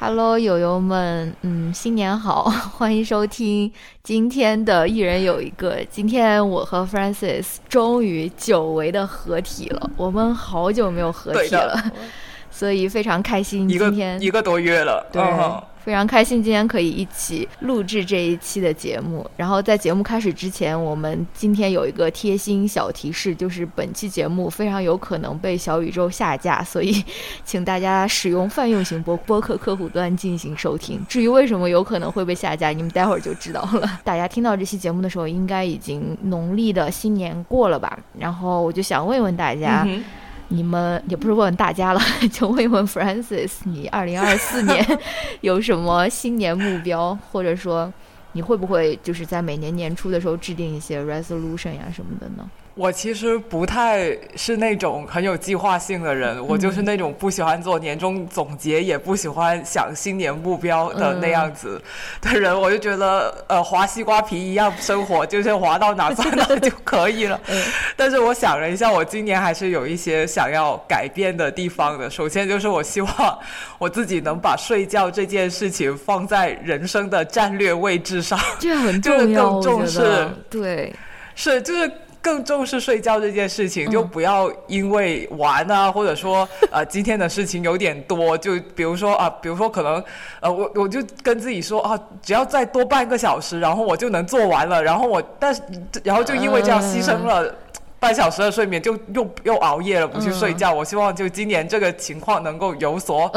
Hello，友友们，嗯，新年好，欢迎收听今天的一人有一个。今天我和 Francis 终于久违的合体了，我们好久没有合体了，所以非常开心。今天一个多月了，对。非常开心今天可以一起录制这一期的节目。然后在节目开始之前，我们今天有一个贴心小提示，就是本期节目非常有可能被小宇宙下架，所以请大家使用泛用型播播客客户端进行收听。至于为什么有可能会被下架，你们待会儿就知道了。大家听到这期节目的时候，应该已经农历的新年过了吧？然后我就想问问大家。你们也不是问问大家了，就问一问 Francis，你二零二四年 有什么新年目标，或者说你会不会就是在每年年初的时候制定一些 resolution 呀什么的呢？我其实不太是那种很有计划性的人，我就是那种不喜欢做年终总结，也不喜欢想新年目标的那样子的人。我就觉得，呃，划西瓜皮一样生活，就是划到哪算哪 就可以了。但是我想了一下，我今年还是有一些想要改变的地方的。首先就是我希望我自己能把睡觉这件事情放在人生的战略位置上，这很重要，更重视。对，是就是。更重视睡觉这件事情，就不要因为玩啊，或者说呃 今天的事情有点多，就比如说啊，比如说可能呃我我就跟自己说啊，只要再多半个小时，然后我就能做完了，然后我但是然后就因为这样牺牲了。半小时的睡眠就又又熬夜了，不去睡觉。我希望就今年这个情况能够有所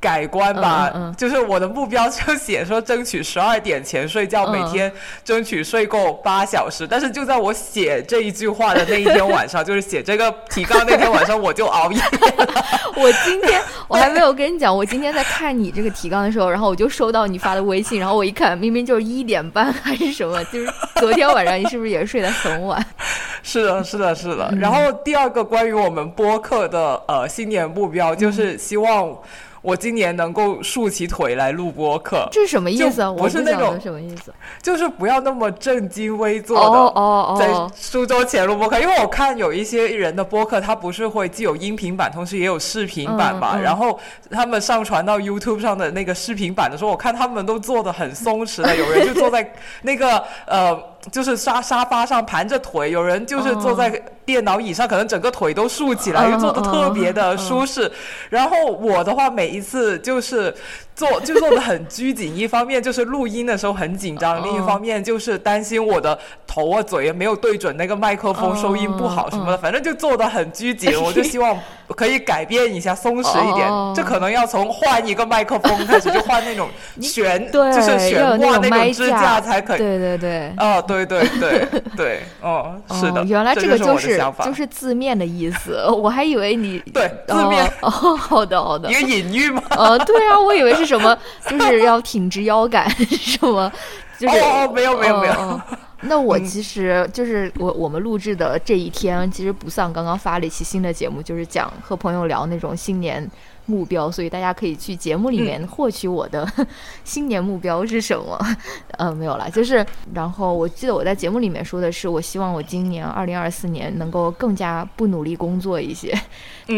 改观吧。就是我的目标就写说争取十二点前睡觉，每天争取睡够八小时。但是就在我写这一句话的那一天晚上，就是写这个提纲那天晚上，我就熬夜。我今天我还没有跟你讲，我今天在看你这个提纲的时候，然后我就收到你发的微信，然后我一看，明明就是一点半还是什么，就是昨天晚上你是不是也睡得很晚？是的，是的。是的，然后第二个关于我们播客的呃新年目标，就是希望我今年能够竖起腿来录播客。这是什么意思？不是那种什么意思？就是不要那么正襟危坐的哦在苏州前录播客。因为我看有一些人的播客，他不是会既有音频版，同时也有视频版吧？然后他们上传到 YouTube 上的那个视频版的时候，我看他们都做的很松弛的，有人就坐在那个呃。就是沙沙发上盘着腿，有人就是坐在电脑椅上，可能整个腿都竖起来，又坐的特别的舒适。然后我的话，每一次就是坐就做的很拘谨，一方面就是录音的时候很紧张，另一方面就是担心我的头啊嘴没有对准那个麦克风，收音不好什么的，反正就做的很拘谨。我就希望可以改变一下，松弛一点。这可能要从换一个麦克风开始，就换那种 悬，就是悬挂那种支架才可以。对对对，哦对。对对对 对，哦，是的，原来这个就是就是字面的意思，我还以为你对字面哦，好的好的，一个隐喻吗？呃，对啊，我以为是什么，就是要挺直腰杆什么，就是哦，没有没有没有。那我其实就是我我们录制的这一天，其实不像刚刚发了一期新的节目，就是讲和朋友聊那种新年。目标，所以大家可以去节目里面获取我的 新年目标是什么。呃，没有了，就是，然后我记得我在节目里面说的是，我希望我今年二零二四年能够更加不努力工作一些，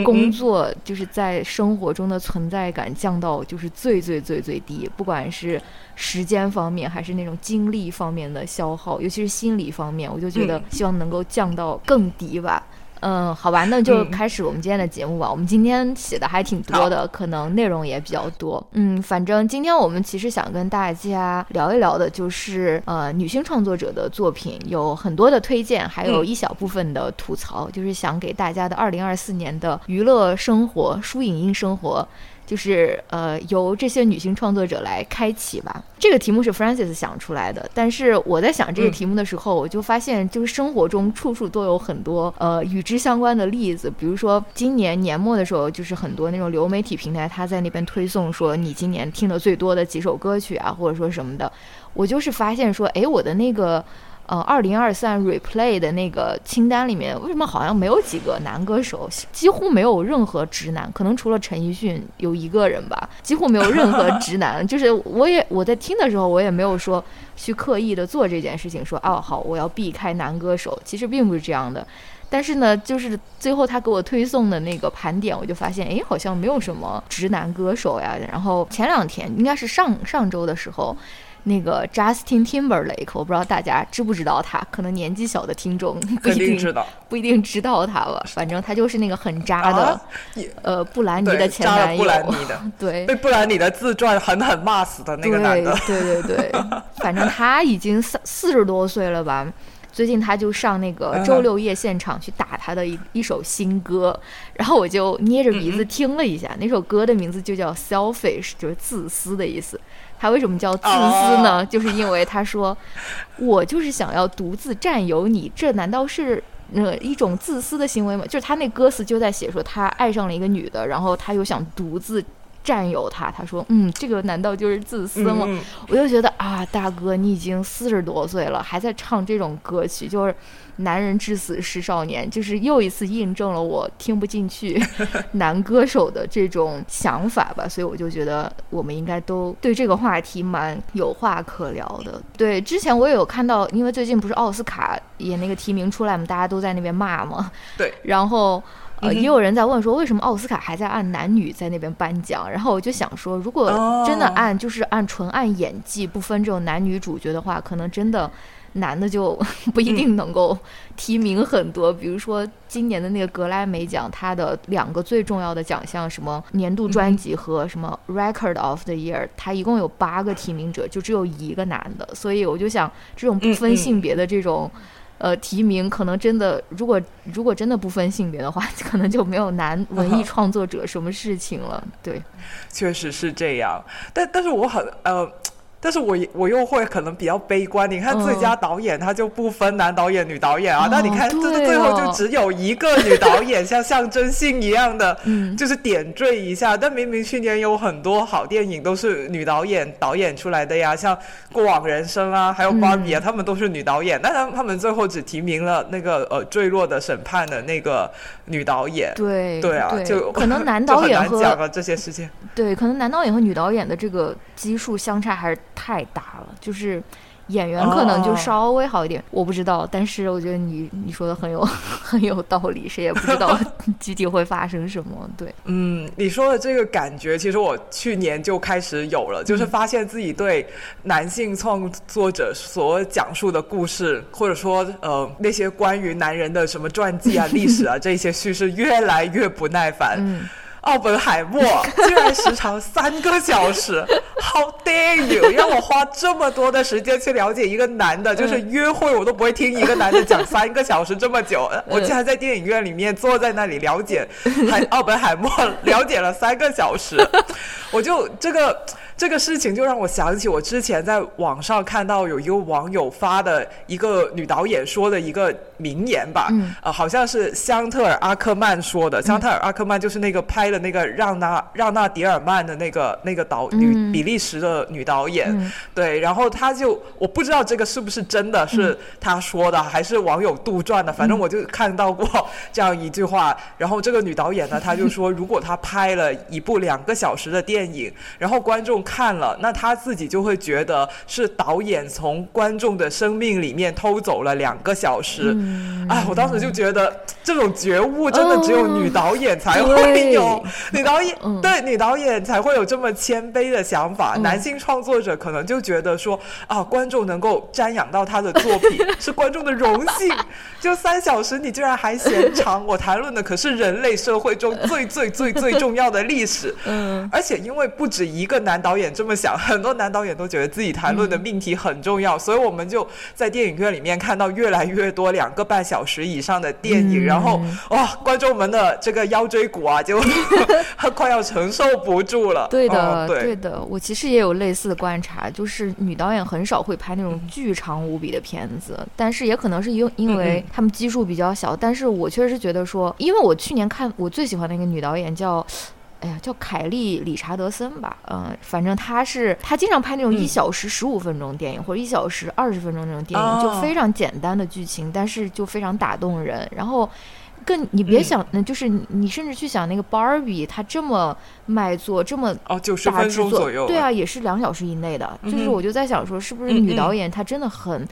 工作就是在生活中的存在感降到就是最最最最低，不管是时间方面还是那种精力方面的消耗，尤其是心理方面，我就觉得希望能够降到更低吧。嗯，好吧，那就开始我们今天的节目吧。我们今天写的还挺多的，可能内容也比较多。嗯，反正今天我们其实想跟大家聊一聊的，就是呃，女性创作者的作品有很多的推荐，还有一小部分的吐槽，就是想给大家的二零二四年的娱乐生活、书影音生活。就是呃，由这些女性创作者来开启吧。这个题目是 Francis 想出来的，但是我在想这个题目的时候，我就发现，就是生活中处处都有很多呃与之相关的例子。比如说，今年年末的时候，就是很多那种流媒体平台，他在那边推送说你今年听的最多的几首歌曲啊，或者说什么的。我就是发现说，哎，我的那个。呃，二零二三 replay 的那个清单里面，为什么好像没有几个男歌手？几乎没有任何直男，可能除了陈奕迅有一个人吧，几乎没有任何 直男。就是我也我在听的时候，我也没有说去刻意的做这件事情，说哦好，我要避开男歌手。其实并不是这样的。但是呢，就是最后他给我推送的那个盘点，我就发现，哎，好像没有什么直男歌手呀。然后前两天，应该是上上周的时候。那个 Justin Timberlake，我不知道大家知不知道他，可能年纪小的听众不一定知道，不一定知道他吧。反正他就是那个很渣的，呃，布兰妮的前男友，布兰妮的，对，被布兰妮的自传狠狠骂死的那个男的，对对对。反正他已经四四十多岁了吧。最近他就上那个周六夜现场去打他的一一首新歌，然后我就捏着鼻子听了一下，那首歌的名字就叫 Selfish，就是自私的意思。他为什么叫自私呢？就是因为他说，我就是想要独自占有你，这难道是呃一种自私的行为吗？就是他那歌词就在写说他爱上了一个女的，然后他又想独自。占有她，他说：“嗯，这个难道就是自私吗？”我就觉得啊，大哥，你已经四十多岁了，还在唱这种歌曲，就是“男人至死是少年”，就是又一次印证了我听不进去 男歌手的这种想法吧。所以我就觉得我们应该都对这个话题蛮有话可聊的。对，之前我也有看到，因为最近不是奥斯卡也那个提名出来嘛，大家都在那边骂嘛。对，然后。呃，也有人在问说，为什么奥斯卡还在按男女在那边颁奖？然后我就想说，如果真的按就是按纯按演技不分这种男女主角的话，可能真的男的就 不一定能够提名很多。比如说今年的那个格莱美奖，它的两个最重要的奖项，什么年度专辑和什么 Record of the Year，它一共有八个提名者，就只有一个男的。所以我就想，这种不分性别的这种。呃，提名可能真的，如果如果真的不分性别的话，可能就没有男文艺创作者什么事情了。对，确实是这样。但但是我很呃。但是我我又会可能比较悲观。你看最佳导演，他就不分男导演、女导演啊。那你看，这最后就只有一个女导演，像象征性一样的，就是点缀一下。但明明去年有很多好电影都是女导演导演出来的呀，像《过往人生》啊，还有《芭比》啊，他们都是女导演。但他他们最后只提名了那个呃《坠落的审判》的那个女导演。对对啊，就可能 男导演和这些事情。对，可能男导演和女导演的这个基数相差还是。太大了，就是演员可能就稍微好一点，我不知道。但是我觉得你你说的很有 很有道理，谁也不知道 具体会发生什么。对，嗯，你说的这个感觉，其实我去年就开始有了，就是发现自己对男性创作者所讲述的故事，或者说呃那些关于男人的什么传记啊、历史啊这些叙事，越来越不耐烦。奥本海默居然时长三个小时，How dare you！让我花这么多的时间去了解一个男的，就是约会我都不会听一个男的讲 三个小时这么久。我竟然在电影院里面坐在那里了解海奥本海默，了解了三个小时，我就这个。这个事情就让我想起我之前在网上看到有一个网友发的一个女导演说的一个名言吧，呃，好像是香特尔阿克曼说的。香特尔阿克曼就是那个拍的那个让娜让娜迪尔曼的那个那个导女比利时的女导演，对，然后他就我不知道这个是不是真的是他说的，还是网友杜撰的，反正我就看到过这样一句话。然后这个女导演呢，她就说，如果她拍了一部两个小时的电影，然后观众。看了，那她自己就会觉得是导演从观众的生命里面偷走了两个小时。啊，我当时就觉得这种觉悟真的只有女导演才会有，女导演对女导演才会有这么谦卑的想法。男性创作者可能就觉得说啊，观众能够瞻仰到他的作品 是观众的荣幸。就三小时，你居然还嫌长？我谈论的可是人类社会中最最最最重要的历史。嗯，而且因为不止一个男导演这么想，很多男导演都觉得自己谈论的命题很重要，所以我们就在电影院里面看到越来越多两个半小时以上的电影，然后哇，观众们的这个腰椎骨啊，就 快要承受不住了。对的，对的，我其实也有类似的观察，就是女导演很少会拍那种巨长无比的片子，但是也可能是因因为。他们基数比较小，但是我确实是觉得说，因为我去年看我最喜欢的一个女导演叫哎呀，叫凯利·理查德森吧，嗯，反正他是他经常拍那种一小时十五分钟电影或者一小时二十分钟那种电影，就非常简单的剧情，但是就非常打动人。然后，更你别想，就是你甚至去想那个 Barbie，它这么卖座，这么哦九十分钟左右，对啊，也是两小时以内的。就是我就在想说，是不是女导演她真的很。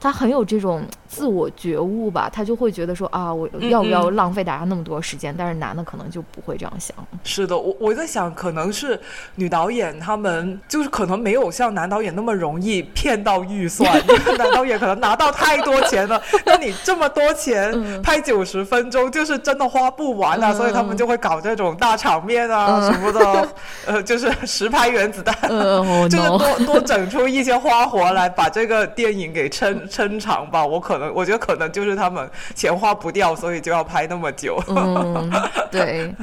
他很有这种自我觉悟吧，他就会觉得说啊，我要不要浪费大家那么多时间？但是男的可能就不会这样想。是的，我我在想，可能是女导演他们就是可能没有像男导演那么容易骗到预算，因为男导演可能拿到太多钱了。那你这么多钱 拍九十分钟，就是真的花不完啊，所以他们就会搞这种大场面啊什么的，呃，就是实拍原子弹，就是多多整出一些花活来，把这个电影给撑。撑场吧，我可能我觉得可能就是他们钱花不掉，所以就要拍那么久。嗯，对，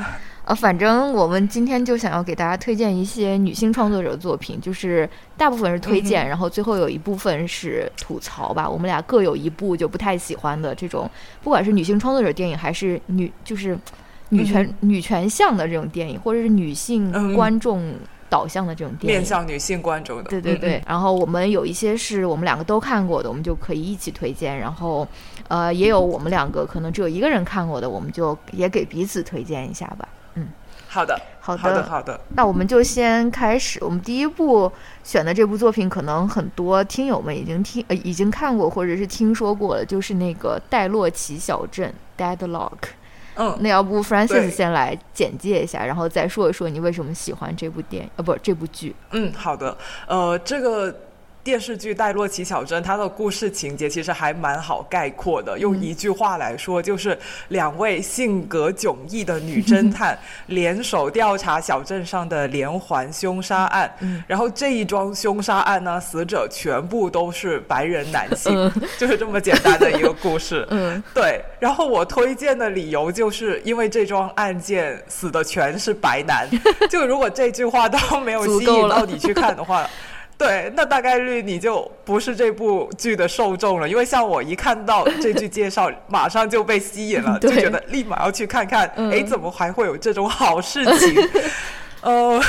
呃，反正我们今天就想要给大家推荐一些女性创作者的作品，就是大部分是推荐，然后最后有一部分是吐槽吧。我们俩各有一部就不太喜欢的这种，不管是女性创作者电影，还是女就是女权女权向的这种电影，或者是女性观众。导向的这种电影，面向女性观众的，对对对。然后我们有一些是我们两个都看过的，我们就可以一起推荐。然后，呃，也有我们两个可能只有一个人看过的，我们就也给彼此推荐一下吧。嗯，好的，好的，好的。那我们就先开始。我们第一部选的这部作品，可能很多听友们已经听呃已经看过或者是听说过了，就是那个戴洛奇小镇 （Deadlock）。嗯，那要不 Francis 先来简介一下，然后再说一说你为什么喜欢这部电影，呃，不，这部剧。嗯，好的，呃，这个。电视剧《戴洛奇小镇》，它的故事情节其实还蛮好概括的。用一句话来说，就是两位性格迥异的女侦探 联手调查小镇上的连环凶杀案。然后这一桩凶杀案呢，死者全部都是白人男性，就是这么简单的一个故事。嗯，对。然后我推荐的理由就是因为这桩案件死的全是白男。就如果这句话都没有吸引到你去看的话。对，那大概率你就不是这部剧的受众了，因为像我一看到这句介绍，马上就被吸引了，就觉得立马要去看看，哎，怎么还会有这种好事情？呃，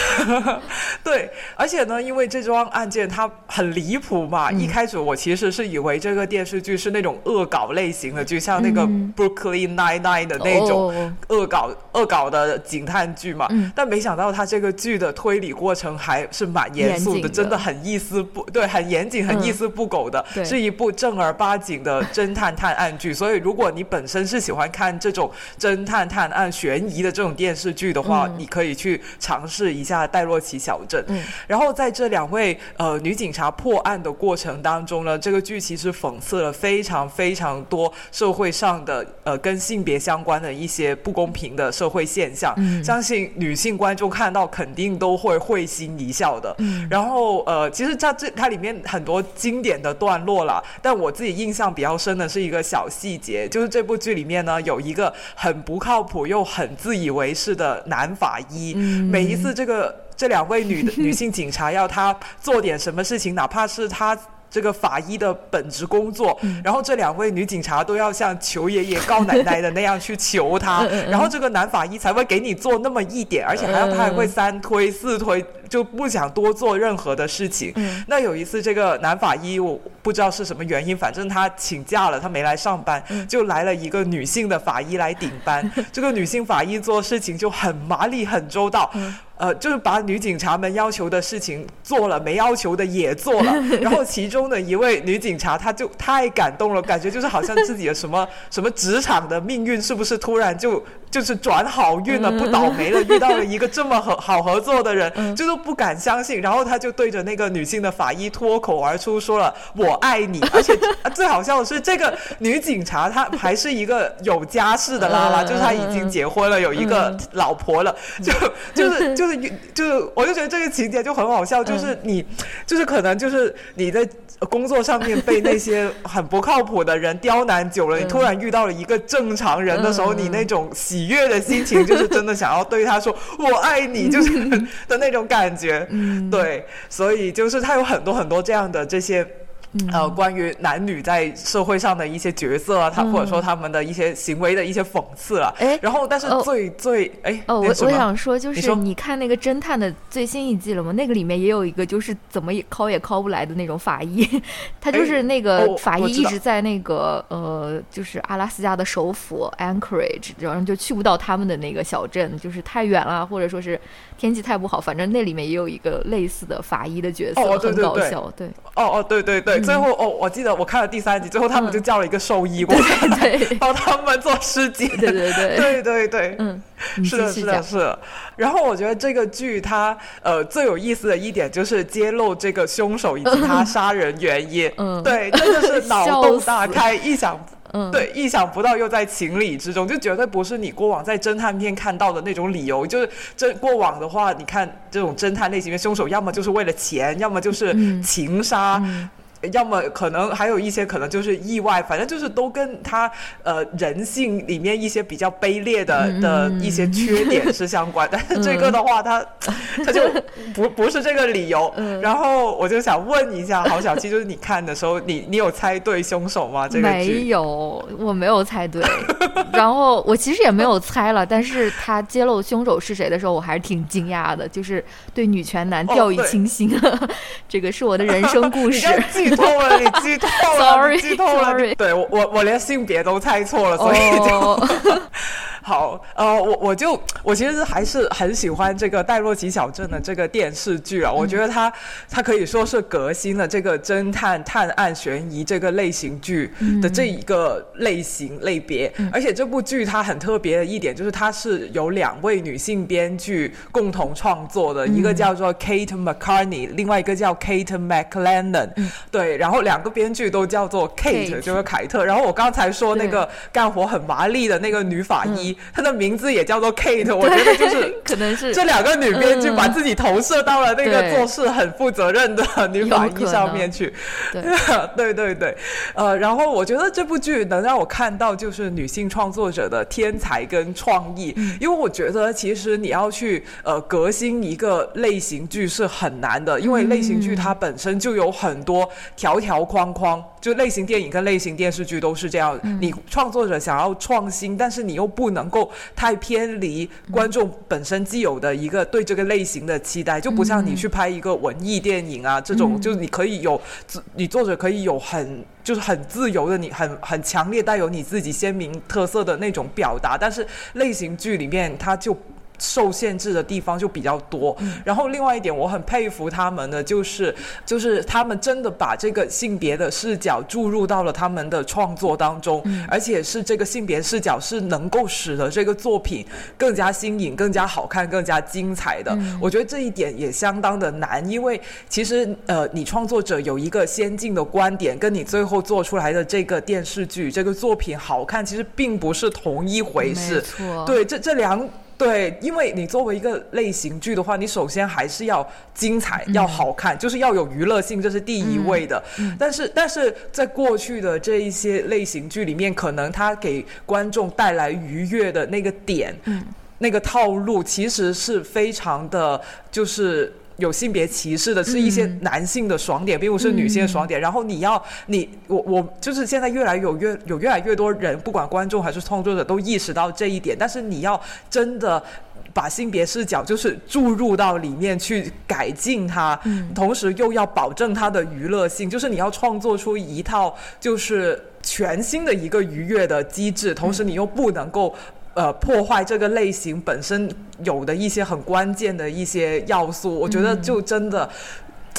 对，而且呢，因为这桩案件它很离谱嘛，一开始我其实是以为这个电视剧是那种恶搞类型的，就像那个 Brooklyn Nine Nine 的那种恶搞恶搞的警探剧嘛，但没想到它这个剧的推理过程还是蛮严肃的，真的很一丝不对，很严谨，很一丝不苟的，是一部正儿八经的侦探探案剧。所以，如果你本身是喜欢看这种侦探探案悬疑的这种电视剧的话，你可以去尝。试一下戴洛奇小镇，然后在这两位呃女警察破案的过程当中呢，这个剧其实讽刺了非常非常多社会上的呃跟性别相关的一些不公平的社会现象，相信女性观众看到肯定都会会心一笑的。然后呃，其实它这它里面很多经典的段落啦，但我自己印象比较深的是一个小细节，就是这部剧里面呢有一个很不靠谱又很自以为是的男法医，每一。次这个这两位女的 女性警察要她做点什么事情，哪怕是她这个法医的本职工作，然后这两位女警察都要像求爷爷告奶奶的那样去求他，然后这个男法医才会给你做那么一点，而且还要他还会三推四推。就不想多做任何的事情。那有一次，这个男法医我不知道是什么原因，反正他请假了，他没来上班，就来了一个女性的法医来顶班。这个女性法医做事情就很麻利、很周到，呃，就是把女警察们要求的事情做了，没要求的也做了。然后其中的一位女警察，她就太感动了，感觉就是好像自己的什么 什么职场的命运是不是突然就就是转好运了，不倒霉了，遇到了一个这么合好合作的人，就是。不敢相信，然后他就对着那个女性的法医脱口而出说了“我爱你”，而且 最好笑的是，这个女警察她还是一个有家室的拉拉，就是她已经结婚了，有一个老婆了，就就是就是就是，我就觉得这个情节就很好笑，就是你就是可能就是你在工作上面被那些很不靠谱的人刁难久了，你突然遇到了一个正常人的时候，你那种喜悦的心情，就是真的想要对他说“我爱你”，就是 的那种感。感觉，对，所以就是他有很多很多这样的这些呃，关于男女在社会上的一些角色啊，他或者说他们的一些行为的一些讽刺啊。哎，然后但是最最哎哦，我我想说就是你看那个侦探的最新一季了吗？那个里面也有一个就是怎么也敲也敲不来的那种法医，他就是那个法医一直在那个呃，就是阿拉斯加的首府 Anchorage，然后就去不到他们的那个小镇，就是太远了，或者说是天气太不好，反正那里面也有一个类似的法医的角色，很搞笑。对，哦哦，对对对，最后哦，我记得我看了第三集，最后他们就叫了一个兽医过来 帮他们做尸检。对 对对，对对对，嗯，是的，是的，是的。然后我觉得这个剧它呃最有意思的一点就是揭露这个凶手以及他杀人原因。嗯，对，真的是脑洞大开，意想。嗯，对，意想不到又在情理之中，就绝对不是你过往在侦探片看到的那种理由。就是这过往的话，你看这种侦探类型的凶手，要么就是为了钱，要么就是情杀。要么可能还有一些可能就是意外，反正就是都跟他呃人性里面一些比较卑劣的的一些缺点是相关。但是这个的话，他 他就不不是这个理由。然后我就想问一下，郝小七，就是你看的时候，你你有猜对凶手吗？这个没有，我没有猜对。然后我其实也没有猜了，但是他揭露凶手是谁的时候，我还是挺惊讶的，就是对女权男掉以轻心。这个是我的人生故事。剧透了，你剧透了，剧透了。对我，我我连性别都猜错了，所以就。好，呃，我我就我其实还是很喜欢这个《戴洛奇小镇》的这个电视剧啊，我觉得它它可以说是革新了这个侦探探案悬疑这个类型剧的这一个类型类别，而且这部剧它很特别的一点就是它是由两位女性编剧共同创作的，一个叫做 Kate McCartney，另外一个叫 Kate McLennan，对，然后两个编剧都叫做 Kate，就是凯特，然后我刚才说那个干活很麻利的那个女法医。她的名字也叫做 Kate，我觉得就是可能是这两个女编剧把自己投射到了那个做事很负责任的女法医上面去。对 对对，呃，然后我觉得这部剧能让我看到就是女性创作者的天才跟创意，因为我觉得其实你要去呃革新一个类型剧是很难的，因为类型剧它本身就有很多条条框框，就类型电影跟类型电视剧都是这样，你创作者想要创新，但是你又不能。能够太偏离观众本身既有的一个对这个类型的期待，就不像你去拍一个文艺电影啊，这种就是你可以有，你作者可以有很就是很自由的，你很很强烈带有你自己鲜明特色的那种表达，但是类型剧里面它就。受限制的地方就比较多，然后另外一点我很佩服他们的就是，就是他们真的把这个性别的视角注入到了他们的创作当中，而且是这个性别视角是能够使得这个作品更加新颖、更加好看、更加精彩的。我觉得这一点也相当的难，因为其实呃，你创作者有一个先进的观点，跟你最后做出来的这个电视剧、这个作品好看，其实并不是同一回事。对，这这两。对，因为你作为一个类型剧的话，你首先还是要精彩、要好看，就是要有娱乐性，这是第一位的。但是，但是在过去的这一些类型剧里面，可能它给观众带来愉悦的那个点，那个套路，其实是非常的，就是。有性别歧视的是一些男性的爽点，并不是女性的爽点。然后你要你我我就是现在越来有越有越来越多人，不管观众还是创作者，都意识到这一点。但是你要真的把性别视角就是注入到里面去改进它，同时又要保证它的娱乐性，就是你要创作出一套就是全新的一个愉悦的机制，同时你又不能够。呃，破坏这个类型本身有的一些很关键的一些要素，我觉得就真的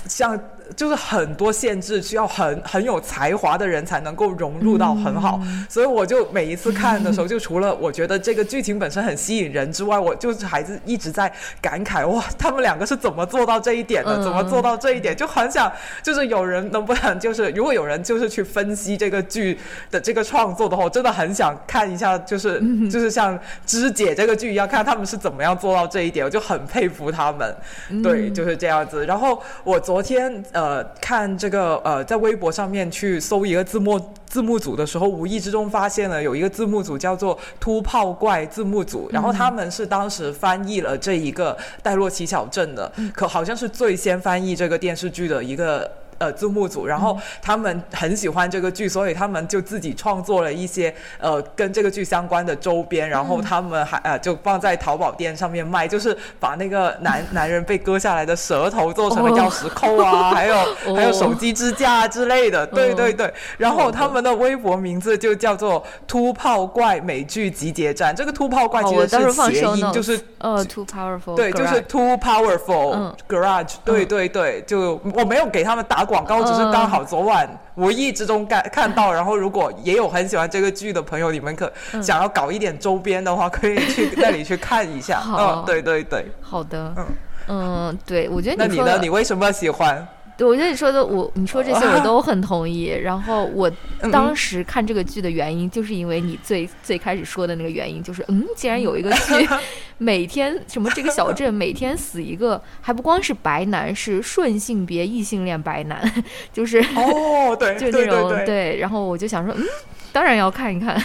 像。就是很多限制，需要很很有才华的人才能够融入到很好，所以我就每一次看的时候，就除了我觉得这个剧情本身很吸引人之外，我就是还是一直在感慨哇，他们两个是怎么做到这一点的？怎么做到这一点？就很想就是有人能不能就是如果有人就是去分析这个剧的这个创作的话，我真的很想看一下，就是就是像肢解这个剧一样，看他们是怎么样做到这一点，我就很佩服他们。对，就是这样子。然后我昨天。呃，看这个呃，在微博上面去搜一个字幕字幕组的时候，无意之中发现了有一个字幕组叫做“突炮怪”字幕组，然后他们是当时翻译了这一个戴洛奇小镇的，可好像是最先翻译这个电视剧的一个。呃字幕组，然后他们很喜欢这个剧，所以他们就自己创作了一些呃跟这个剧相关的周边，然后他们还呃就放在淘宝店上面卖，就是把那个男 男人被割下来的舌头做成了钥匙扣啊，还有还有手机支架之类的，对对对。然后他们的微博名字就叫做“突炮怪美剧集结站”，这个“突炮怪”其实是谐音，就是呃，too powerful，对，就是 too powerful garage，对对对，就我没有给他们打广告，只是刚好昨晚无意之中看看到，然后如果也有很喜欢这个剧的朋友，你们可想要搞一点周边的话，可以去那里去看一下。嗯，对对对，好的，嗯嗯，对，我觉得那你呢？你为什么喜欢？对，我觉得你说的，我你说这些我都很同意。然后我当时看这个剧的原因，就是因为你最最开始说的那个原因，就是嗯，竟然有一个剧，每天什么这个小镇每天死一个，还不光是白男，是顺性别异性恋白男，就是哦，对，就那种对。然后我就想说，嗯，当然要看一看。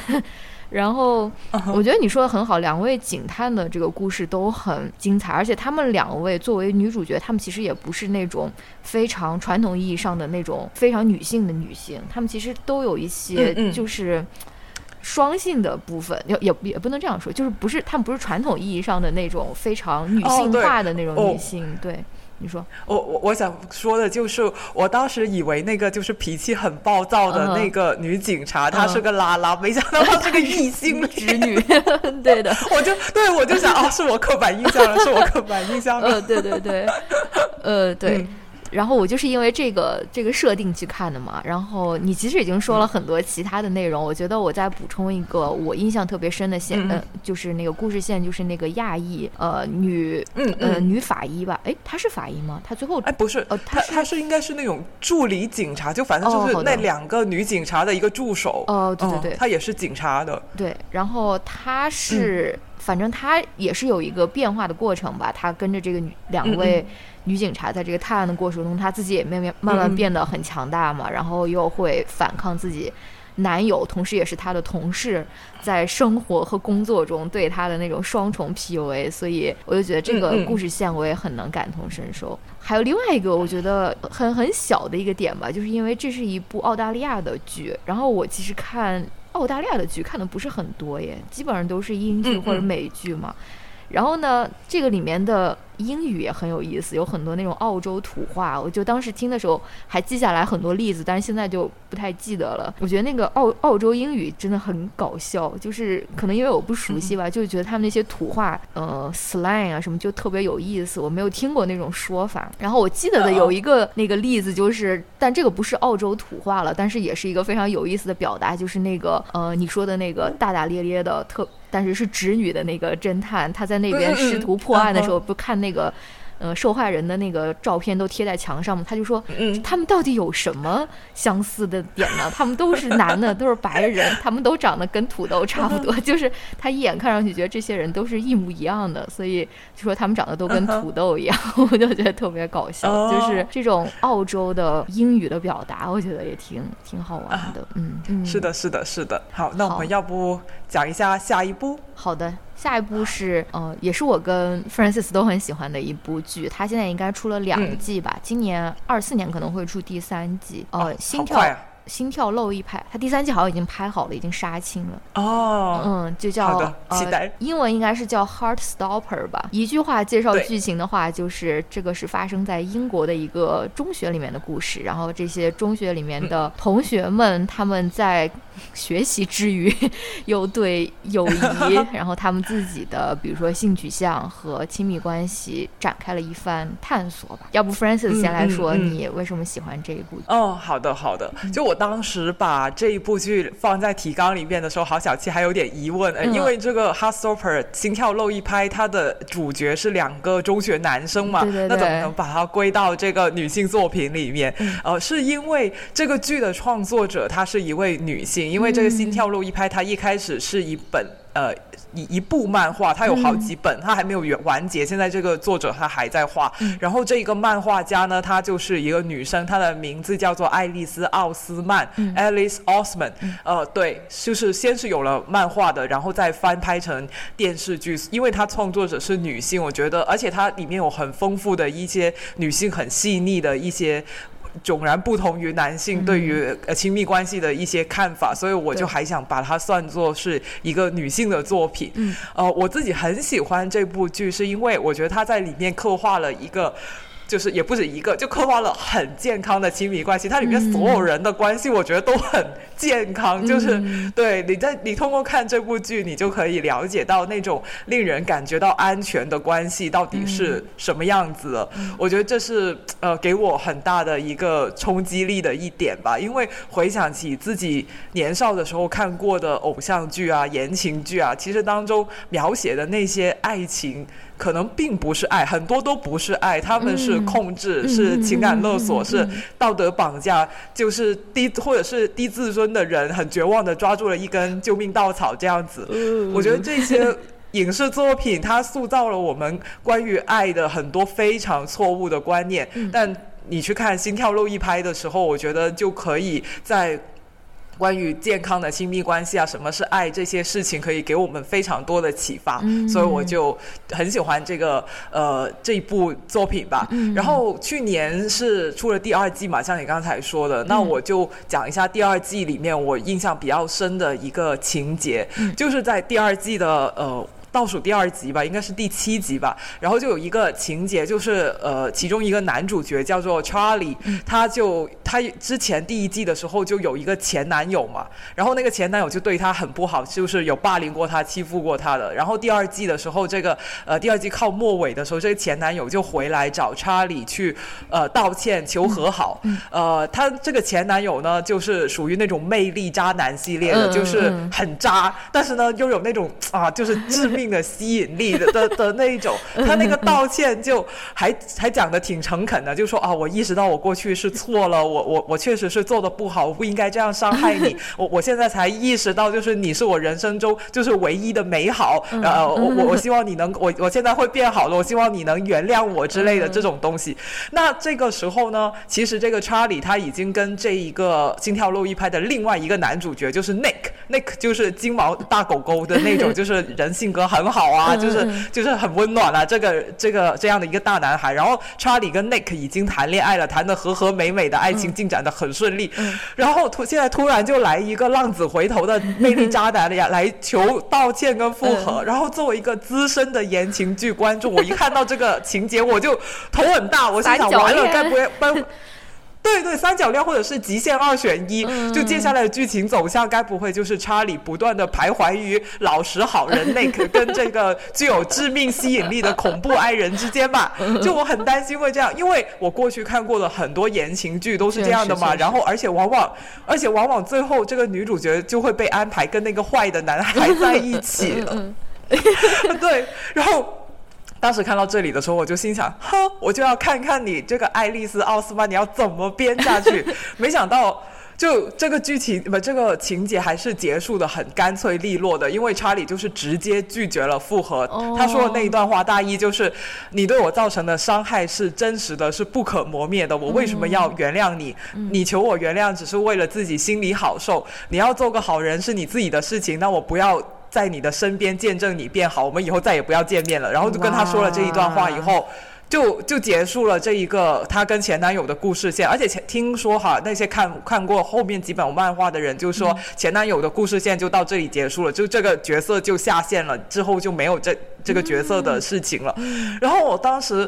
然后我觉得你说的很好，两位警探的这个故事都很精彩，而且他们两位作为女主角，她们其实也不是那种非常传统意义上的那种非常女性的女性，她们其实都有一些就是双性的部分，也也也不能这样说，就是不是他们不是传统意义上的那种非常女性化的那种女性，对。你说，我我我想说的就是，我当时以为那个就是脾气很暴躁的那个女警察，她是个拉拉，没想到她是个异性 直女。对的，我就对我就想，哦，是我刻板印象了，是我刻板印象了。呃，对对对，呃，对。然后我就是因为这个这个设定去看的嘛。然后你其实已经说了很多其他的内容，我觉得我再补充一个我印象特别深的线，呃，就是那个故事线，就是那个亚裔呃女嗯呃女法医吧？哎，她是法医吗？她最后哎不是，呃，她她是应该是那种助理警察，就反正就是那两个女警察的一个助手。哦，对对对，她也是警察的。对，然后她是，反正她也是有一个变化的过程吧。她跟着这个女两位。女警察在这个探案的过程中，她自己也慢慢慢慢变得很强大嘛，然后又会反抗自己男友，同时也是她的同事，在生活和工作中对她的那种双重 PUA，所以我就觉得这个故事线我也很能感同身受。还有另外一个我觉得很很小的一个点吧，就是因为这是一部澳大利亚的剧，然后我其实看澳大利亚的剧看的不是很多耶，基本上都是英剧或者美剧嘛。然后呢，这个里面的英语也很有意思，有很多那种澳洲土话。我就当时听的时候还记下来很多例子，但是现在就不太记得了。我觉得那个澳澳洲英语真的很搞笑，就是可能因为我不熟悉吧，就觉得他们那些土话，呃，slang 啊什么就特别有意思。我没有听过那种说法。然后我记得的有一个那个例子就是，但这个不是澳洲土话了，但是也是一个非常有意思的表达，就是那个呃你说的那个大大咧咧的特。但是是直女的那个侦探，他在那边试图破案的时候，不看那个。呃，受害人的那个照片都贴在墙上嘛，他就说，嗯他们到底有什么相似的点呢？他们都是男的，都是白人，他们都长得跟土豆差不多，就是他一眼看上去觉得这些人都是一模一样的，所以就说他们长得都跟土豆一样，我就觉得特别搞笑，就是这种澳洲的英语的表达，我觉得也挺挺好玩的。嗯，是的，是的，是的。好，那我们要不讲一下下一步？好的。下一部是，呃，也是我跟 Francis 都很喜欢的一部剧，它现在应该出了两季吧，今年二四年可能会出第三季。呃，心跳。心跳漏一拍，它第三季好像已经拍好了，已经杀青了。哦，嗯，就叫期待。英文应该是叫 Heart Stopper 吧。一句话介绍剧情的话，就是这个是发生在英国的一个中学里面的故事。然后这些中学里面的同学们，他们在学习之余，又对友谊，然后他们自己的，比如说性取向和亲密关系，展开了一番探索吧。要不 Francis 先来说，你为什么喜欢这一部？哦，好的，好的，就我。我当时把这一部剧放在提纲里面的时候，郝小七还有点疑问，因为这个《Stopper》心跳漏一拍，它的主角是两个中学男生嘛，那怎么能把它归到这个女性作品里面？呃，是因为这个剧的创作者她是一位女性，因为这个心跳漏一拍，它一开始是一本呃。一一部漫画，它有好几本，它还没有完完结。现在这个作者他还在画。然后这一个漫画家呢，她就是一个女生，她的名字叫做爱丽丝·奥斯曼 （Alice Osman）。呃，对，就是先是有了漫画的，然后再翻拍成电视剧。因为她创作者是女性，我觉得，而且它里面有很丰富的一些女性很细腻的一些。迥然不同于男性对于呃亲密关系的一些看法，所以我就还想把它算作是一个女性的作品。呃，我自己很喜欢这部剧，是因为我觉得它在里面刻画了一个。就是也不止一个，就刻画了很健康的亲密关系。它里面所有人的关系，我觉得都很健康。就是对你在你通过看这部剧，你就可以了解到那种令人感觉到安全的关系到底是什么样子。我觉得这是呃给我很大的一个冲击力的一点吧。因为回想起自己年少的时候看过的偶像剧啊、言情剧啊，其实当中描写的那些爱情。可能并不是爱，很多都不是爱，他们是控制，是情感勒索，是道德绑架，就是低或者是低自尊的人，很绝望的抓住了一根救命稻草这样子。我觉得这些影视作品，它塑造了我们关于爱的很多非常错误的观念。但你去看《心跳漏一拍》的时候，我觉得就可以在。关于健康的亲密关系啊，什么是爱这些事情，可以给我们非常多的启发，所以我就很喜欢这个呃这一部作品吧。然后去年是出了第二季嘛，像你刚才说的，那我就讲一下第二季里面我印象比较深的一个情节，就是在第二季的呃。倒数第二集吧，应该是第七集吧。然后就有一个情节，就是呃，其中一个男主角叫做 Charlie，他就他之前第一季的时候就有一个前男友嘛，然后那个前男友就对他很不好，就是有霸凌过他、欺负过他的。然后第二季的时候，这个呃第二季靠末尾的时候，这个前男友就回来找 Charlie 去呃道歉求和好。呃，他这个前男友呢，就是属于那种魅力渣男系列的，就是很渣，但是呢又有那种啊，就是致命。的吸引力的的的那一种，他那个道歉就还还讲的挺诚恳的，就说啊，我意识到我过去是错了，我我我确实是做的不好，我不应该这样伤害你，我我现在才意识到，就是你是我人生中就是唯一的美好，呃，我我我 希望你能，我我现在会变好了，我希望你能原谅我之类的这种东西。那这个时候呢，其实这个查理他已经跟这一个心跳漏一拍的另外一个男主角就是 Nick，Nick 就是金毛大狗狗的那种，就是人性格。很好啊，就是就是很温暖啊，这个这个这样的一个大男孩。然后查理跟 Nick 已经谈恋爱了，谈的和和美美的爱情进展的很顺利。然后突现在突然就来一个浪子回头的魅力渣男的呀，来求道歉跟复合。然后作为一个资深的言情剧观众，我一看到这个情节我就头很大，我心想完了，该不会？对对，三角恋或者是极限二选一，就接下来的剧情走向，该不会就是查理不断的徘徊于老实好人 Nick 跟这个具有致命吸引力的恐怖爱人之间吧？就我很担心会这样，因为我过去看过的很多言情剧都是这样的嘛。然后，而且往往，而且往往最后这个女主角就会被安排跟那个坏的男孩在一起了。对，然后。当时看到这里的时候，我就心想：哼，我就要看看你这个爱丽丝奥斯曼你要怎么编下去。没想到，就这个剧情不，这个情节还是结束的很干脆利落的。因为查理就是直接拒绝了复合。他说的那一段话，大意就是：你对我造成的伤害是真实的，是不可磨灭的。我为什么要原谅你？你求我原谅，只是为了自己心里好受。你要做个好人是你自己的事情，那我不要。在你的身边见证你变好，我们以后再也不要见面了。然后就跟他说了这一段话以后，就就结束了这一个他跟前男友的故事线。而且前听说哈，那些看看过后面几本漫画的人就说，前男友的故事线就到这里结束了，就这个角色就下线了，之后就没有这这个角色的事情了。然后我当时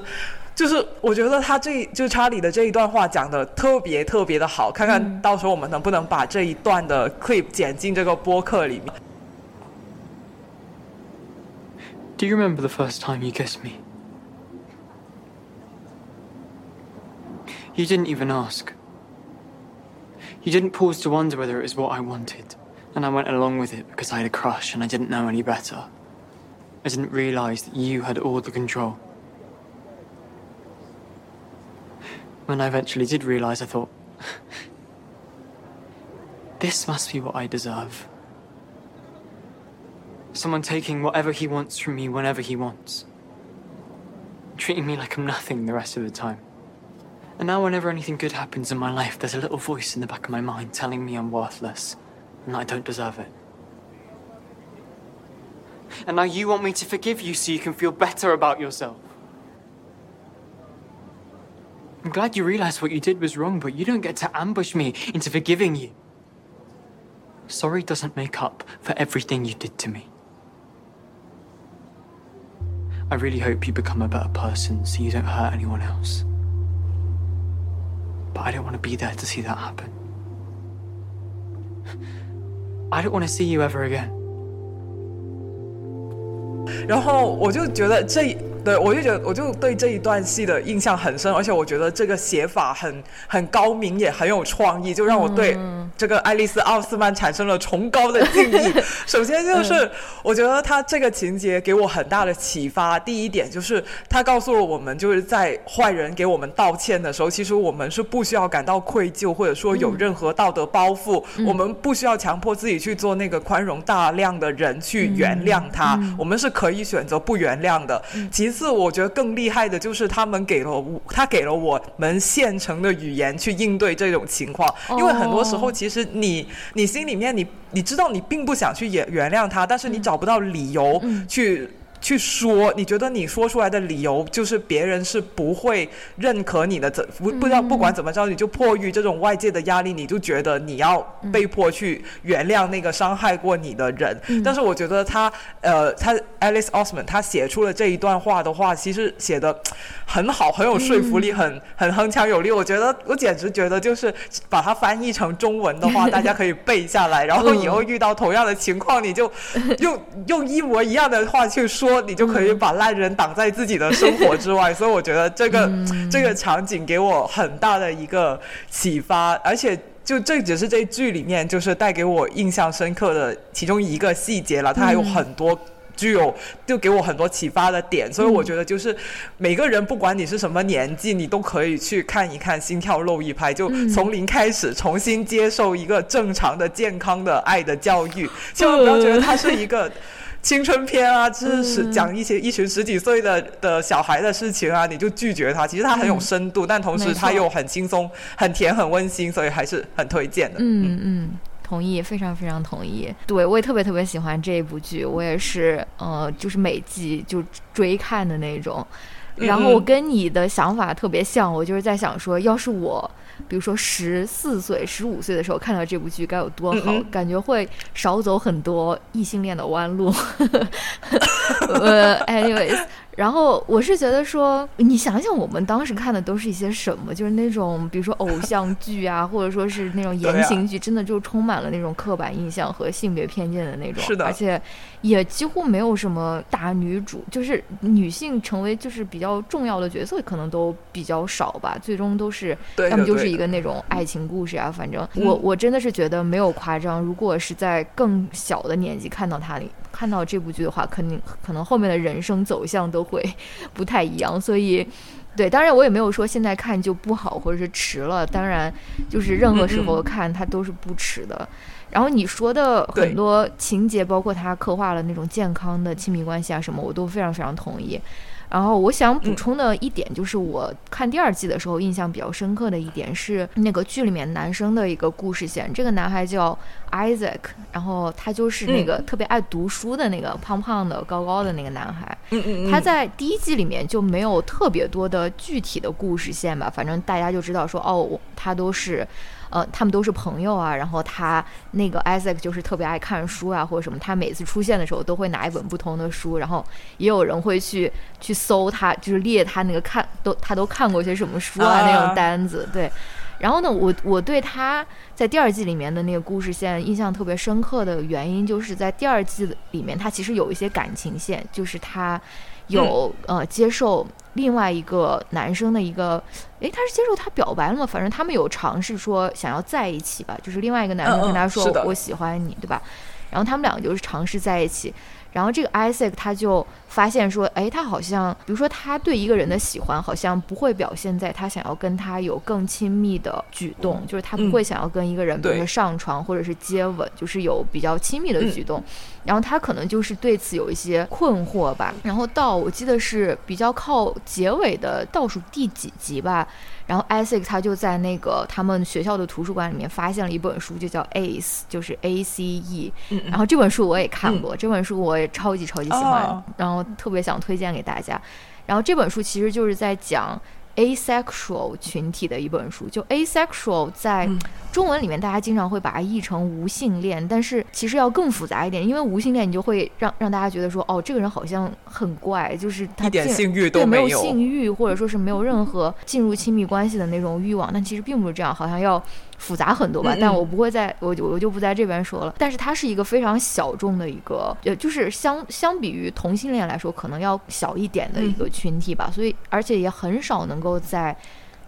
就是我觉得他这就查理的这一段话讲的特别特别的好，看看到时候我们能不能把这一段的 clip 剪进这个播客里面。Do you remember the first time you kissed me? You didn't even ask. You didn't pause to wonder whether it was what I wanted, and I went along with it because I had a crush and I didn't know any better. I didn't realize that you had all the control. When I eventually did realize, I thought, this must be what I deserve. Someone taking whatever he wants from me whenever he wants. Treating me like I'm nothing the rest of the time. And now, whenever anything good happens in my life, there's a little voice in the back of my mind telling me I'm worthless and that I don't deserve it. And now you want me to forgive you so you can feel better about yourself. I'm glad you realized what you did was wrong, but you don't get to ambush me into forgiving you. Sorry doesn't make up for everything you did to me. I really hope you become a better person so you don't hurt anyone else. But I don't want to be there to see that happen. I don't want to see you ever again. 然后我就觉得这 对，我就觉得我就对这一段戏的印象很深，而且我觉得这个写法很很高明，也很有创意，就让我对这个爱丽丝奥斯曼产生了崇高的敬意。首先就是我觉得他这个情节给我很大的启发。第一点就是他告诉了我们，就是在坏人给我们道歉的时候，其实我们是不需要感到愧疚，或者说有任何道德包袱，我们不需要强迫自己去做那个宽容大量的人去原谅他，我们是可以选择不原谅的。其次，我觉得更厉害的就是他们给了我，他给了我们现成的语言去应对这种情况。因为很多时候，其实你你心里面你你知道你并不想去原原谅他，但是你找不到理由去。去说，你觉得你说出来的理由就是别人是不会认可你的，怎不不知道不管怎么着，你就迫于这种外界的压力，你就觉得你要被迫去原谅那个伤害过你的人。但是我觉得他呃，他 Alice Osman 他写出了这一段话的话，其实写的很好，很有说服力，很很铿锵有力。我觉得我简直觉得就是把它翻译成中文的话，大家可以背下来，然后以后遇到同样的情况，你就用用一模一样的话去说。你就可以把烂人挡在自己的生活之外，所以我觉得这个这个场景给我很大的一个启发，而且就这只是这剧里面就是带给我印象深刻的其中一个细节了，它还有很多具有就给我很多启发的点，所以我觉得就是每个人不管你是什么年纪，你都可以去看一看《心跳漏一拍》，就从零开始重新接受一个正常的、健康的爱的教育，千万不要觉得它是一个。青春片啊，就是讲一些一群十几岁的的小孩的事情啊，你就拒绝他。其实他很有深度，但同时他又很轻松、很甜、很温馨，所以还是很推荐的。嗯嗯，同意，非常非常同意。对我也特别特别喜欢这一部剧，我也是呃，就是每季就追看的那种。然后我跟你的想法特别像，我就是在想说，要是我。比如说十四岁、十五岁的时候看到这部剧该有多好，感觉会少走很多异性恋的弯路。呃，anyways。然后我是觉得说，你想想，我们当时看的都是一些什么？就是那种，比如说偶像剧啊，或者说是那种言情剧，真的就充满了那种刻板印象和性别偏见的那种。是的。而且也几乎没有什么大女主，就是女性成为就是比较重要的角色，可能都比较少吧。最终都是要么就是一个那种爱情故事啊。反正我我真的是觉得没有夸张。如果是在更小的年纪看到它里。看到这部剧的话，肯定可能后面的人生走向都会不太一样，所以，对，当然我也没有说现在看就不好或者是迟了，当然就是任何时候看它都是不迟的。然后你说的很多情节，包括他刻画了那种健康的亲密关系啊什么，我都非常非常同意。然后我想补充的一点就是，我看第二季的时候印象比较深刻的一点是那个剧里面男生的一个故事线。这个男孩叫 Isaac，然后他就是那个特别爱读书的那个胖胖的、高高的那个男孩。嗯嗯他在第一季里面就没有特别多的具体的故事线吧，反正大家就知道说，哦，他都是。呃，他们都是朋友啊，然后他那个 Isaac 就是特别爱看书啊，或者什么，他每次出现的时候都会拿一本不同的书，然后也有人会去去搜他，就是列他那个看都他都看过些什么书啊那种单子，对。然后呢，我我对他在第二季里面的那个故事线印象特别深刻的原因，就是在第二季里面，他其实有一些感情线，就是他有呃接受。另外一个男生的一个，诶，他是接受他表白了吗？反正他们有尝试说想要在一起吧，就是另外一个男生跟他说我喜欢你，对吧？然后他们两个就是尝试在一起。然后这个 Isaac 他就发现说，哎，他好像，比如说他对一个人的喜欢，好像不会表现在他想要跟他有更亲密的举动，就是他不会想要跟一个人，比如说上床或者是接吻，就是有比较亲密的举动。然后他可能就是对此有一些困惑吧。然后到我记得是比较靠结尾的倒数第几集吧。然后 Isaac 他就在那个他们学校的图书馆里面发现了一本书，就叫 Ace，就是 A C E。然后这本书我也看过，这本书我也超级超级喜欢，然后特别想推荐给大家。然后这本书其实就是在讲 asexual 群体的一本书。就 asexual 在中文里面，大家经常会把它译成无性恋，但是其实要更复杂一点，因为无性恋你就会让让大家觉得说，哦，这个人好像很怪，就是他一点性欲都没有，性欲或者说是没有任何进入亲密关系的那种欲望，但其实并不是这样，好像要。复杂很多吧，但我不会在，我就我就不在这边说了。但是它是一个非常小众的一个，呃，就是相相比于同性恋来说，可能要小一点的一个群体吧。所以，而且也很少能够在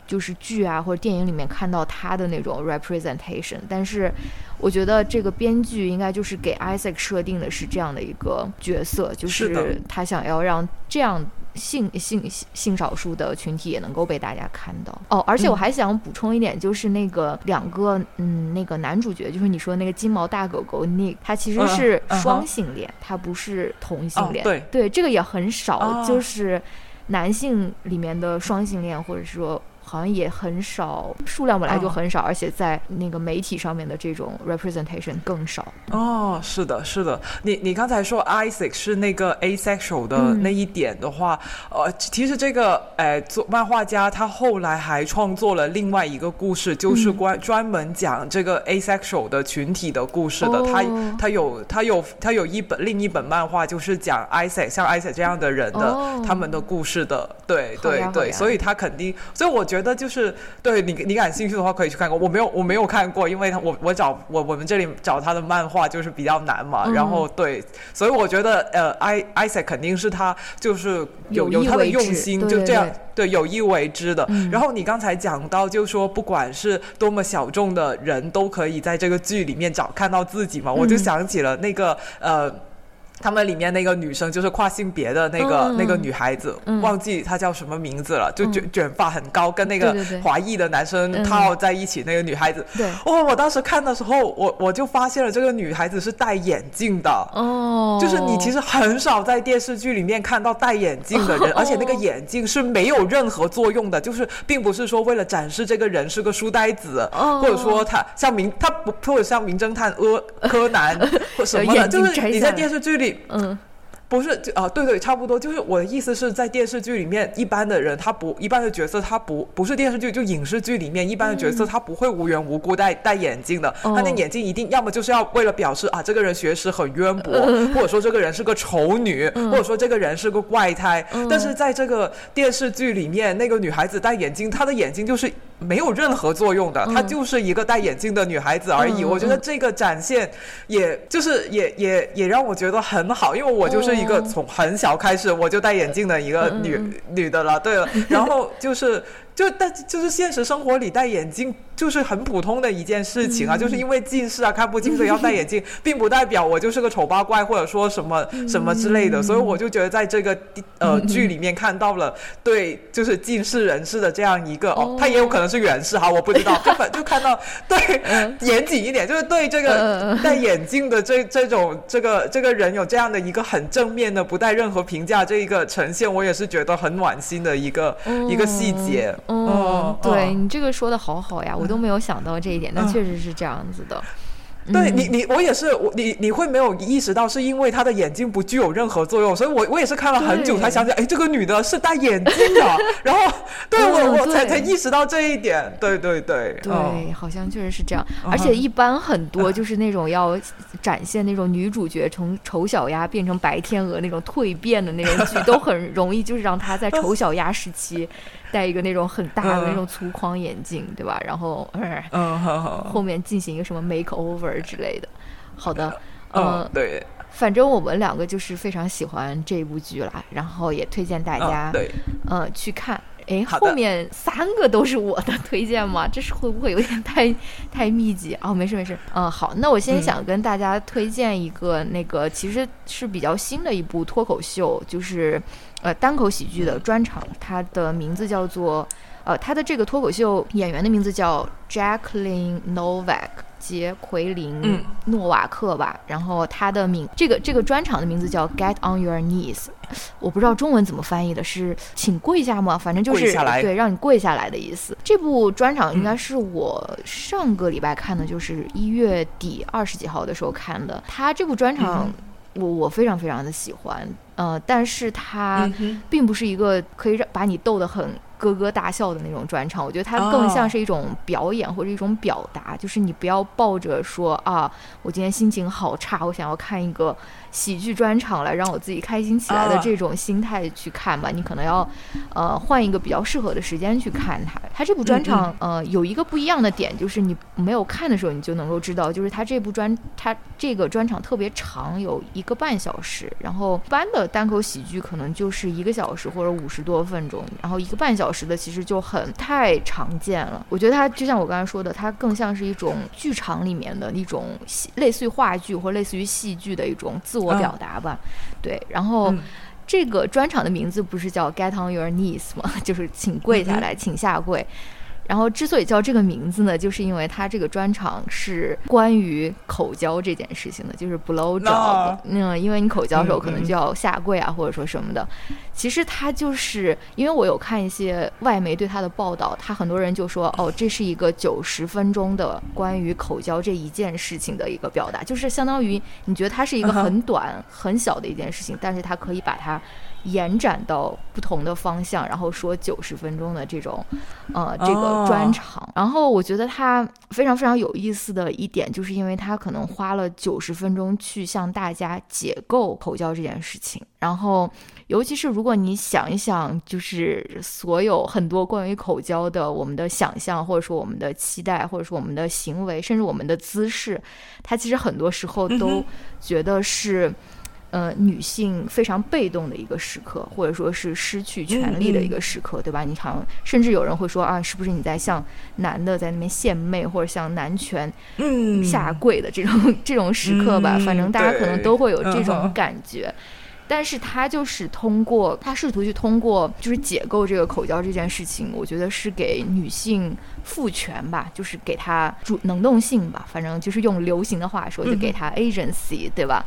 就是剧啊或者电影里面看到他的那种 representation。但是，我觉得这个编剧应该就是给 Isaac 设定的是这样的一个角色，就是他想要让这样。性性性少数的群体也能够被大家看到哦，而且我还想补充一点，就是那个两个嗯，那个男主角，就是你说那个金毛大狗狗 Nick，他其实是双性恋，他不是同性恋。对对，这个也很少，就是男性里面的双性恋，或者说。好像也很少，数量本来就很少，而且在那个媒体上面的这种 representation 更少。哦，是的，是的。你你刚才说 Isaac 是那个 asexual 的那一点的话，呃，其实这个呃，做漫画家他后来还创作了另外一个故事，就是关专门讲这个 asexual 的群体的故事的。他他有他有他有一本另一本漫画，就是讲 Isaac 像 Isaac 这样的人的他们的故事的。对对对，所以他肯定，所以我觉。觉得就是对你，你感兴趣的话可以去看过。我没有，我没有看过，因为他我我找我我们这里找他的漫画就是比较难嘛。然后对，所以我觉得呃，i Isaac 肯定是他就是有有他的用心，就这样对有意为之的。然后你刚才讲到，就说不管是多么小众的人都可以在这个剧里面找看到自己嘛，我就想起了那个呃。他们里面那个女生就是跨性别的那个那个女孩子，忘记她叫什么名字了，就卷卷发很高，跟那个华裔的男生套在一起那个女孩子。对，哦，我当时看的时候，我我就发现了这个女孩子是戴眼镜的。哦，就是你其实很少在电视剧里面看到戴眼镜的人，而且那个眼镜是没有任何作用的，就是并不是说为了展示这个人是个书呆子，或者说他像名他不或者像名侦探柯柯南 或什么的，就是你在电视剧里。嗯。不是，啊，对对，差不多。就是我的意思是在电视剧里面，一般的人他不，一般的角色他不，不是电视剧，就影视剧里面一般的角色他不会无缘无故戴戴眼镜的。他那眼镜一定要么就是要为了表示啊，这个人学识很渊博，或者说这个人是个丑女，或者说这个人是个怪胎。但是在这个电视剧里面，那个女孩子戴眼镜，她的眼睛就是没有任何作用的，她就是一个戴眼镜的女孩子而已。我觉得这个展现，也就是也也也让我觉得很好，因为我就是。一个从很小开始我就戴眼镜的一个女女的了，对了，然后就是。就但就是现实生活里戴眼镜就是很普通的一件事情啊，就是因为近视啊看不清所以要戴眼镜，并不代表我就是个丑八怪或者说什么什么之类的，所以我就觉得在这个呃剧里面看到了对就是近视人士的这样一个哦，他也有可能是远视哈，我不知道，就就看到对 严谨一点，就是对这个戴眼镜的这这种这个这个人有这样的一个很正面的不带任何评价这一个呈现，我也是觉得很暖心的一个一个细节。嗯，对你这个说的好好呀，我都没有想到这一点，但确实是这样子的。对你，你我也是，我你你会没有意识到，是因为他的眼睛不具有任何作用，所以我我也是看了很久才想起来，哎，这个女的是戴眼镜的，然后对我我才才意识到这一点，对对对，对，好像确实是这样，而且一般很多就是那种要展现那种女主角从丑小鸭变成白天鹅那种蜕变的那种剧，都很容易就是让她在丑小鸭时期。戴一个那种很大的那种粗框眼镜，对吧？然后，嗯，后面进行一个什么 make over 之类的。好的，嗯，对，反正我们两个就是非常喜欢这部剧啦，然后也推荐大家，对，嗯，去看。哎，后面三个都是我的推荐吗？这是会不会有点太太密集？哦，没事没事。嗯，好，那我先想跟大家推荐一个那个，其实是比较新的一部脱口秀，就是。呃，单口喜剧的专场，它的名字叫做，呃，它的这个脱口秀演员的名字叫 Jacqueline Novak，杰奎琳诺瓦克吧。然后他的名，这个这个专场的名字叫 Get on Your Knees，我不知道中文怎么翻译的，是请跪下吗？反正就是对，让你跪下来的意思。这部专场应该是我上个礼拜看的，就是一月底二十几号的时候看的。他这部专场。我我非常非常的喜欢，呃，但是它并不是一个可以让把你逗得很咯咯大笑的那种专场，我觉得它更像是一种表演或者一种表达，就是你不要抱着说啊，我今天心情好差，我想要看一个喜剧专场来让我自己开心起来的这种心态去看吧。你可能要呃换一个比较适合的时间去看它。它这部专场呃有一个不一样的点，就是你没有看的时候你就能够知道，就是它这部专它这个专场特别长，有一个半小时。然后一般的单口喜剧可能就是一个小时或者五十多分钟，然后一个半小。时的其实就很太常见了，我觉得它就像我刚才说的，它更像是一种剧场里面的一种类似于话剧或类似于戏剧的一种自我表达吧。对，然后这个专场的名字不是叫 Get on Your Knees 吗？就是请跪下来，请下跪。然后之所以叫这个名字呢，就是因为他这个专场是关于口交这件事情的，就是 blow job。嗯，因为你口交的时候可能就要下跪啊，或者说什么的。其实他就是因为我有看一些外媒对他的报道，他很多人就说，哦，这是一个九十分钟的关于口交这一件事情的一个表达，就是相当于你觉得它是一个很短很小的一件事情，但是它可以把它。延展到不同的方向，然后说九十分钟的这种，呃，这个专场。然后我觉得他非常非常有意思的一点，就是因为他可能花了九十分钟去向大家解构口交这件事情。然后，尤其是如果你想一想，就是所有很多关于口交的我们的想象，或者说我们的期待，或者说我们的行为，甚至我们的姿势，他其实很多时候都觉得是。呃，女性非常被动的一个时刻，或者说是失去权利的一个时刻，对吧？你好像，甚至有人会说啊，是不是你在向男的在那边献媚，或者向男权下跪的这种 这种时刻吧？反正大家可能都会有这种感觉。但是他就是通过他试图去通过就是解构这个口交这件事情，我觉得是给女性赋权吧，就是给她主能动性吧。反正就是用流行的话说，就给她 agency，对吧？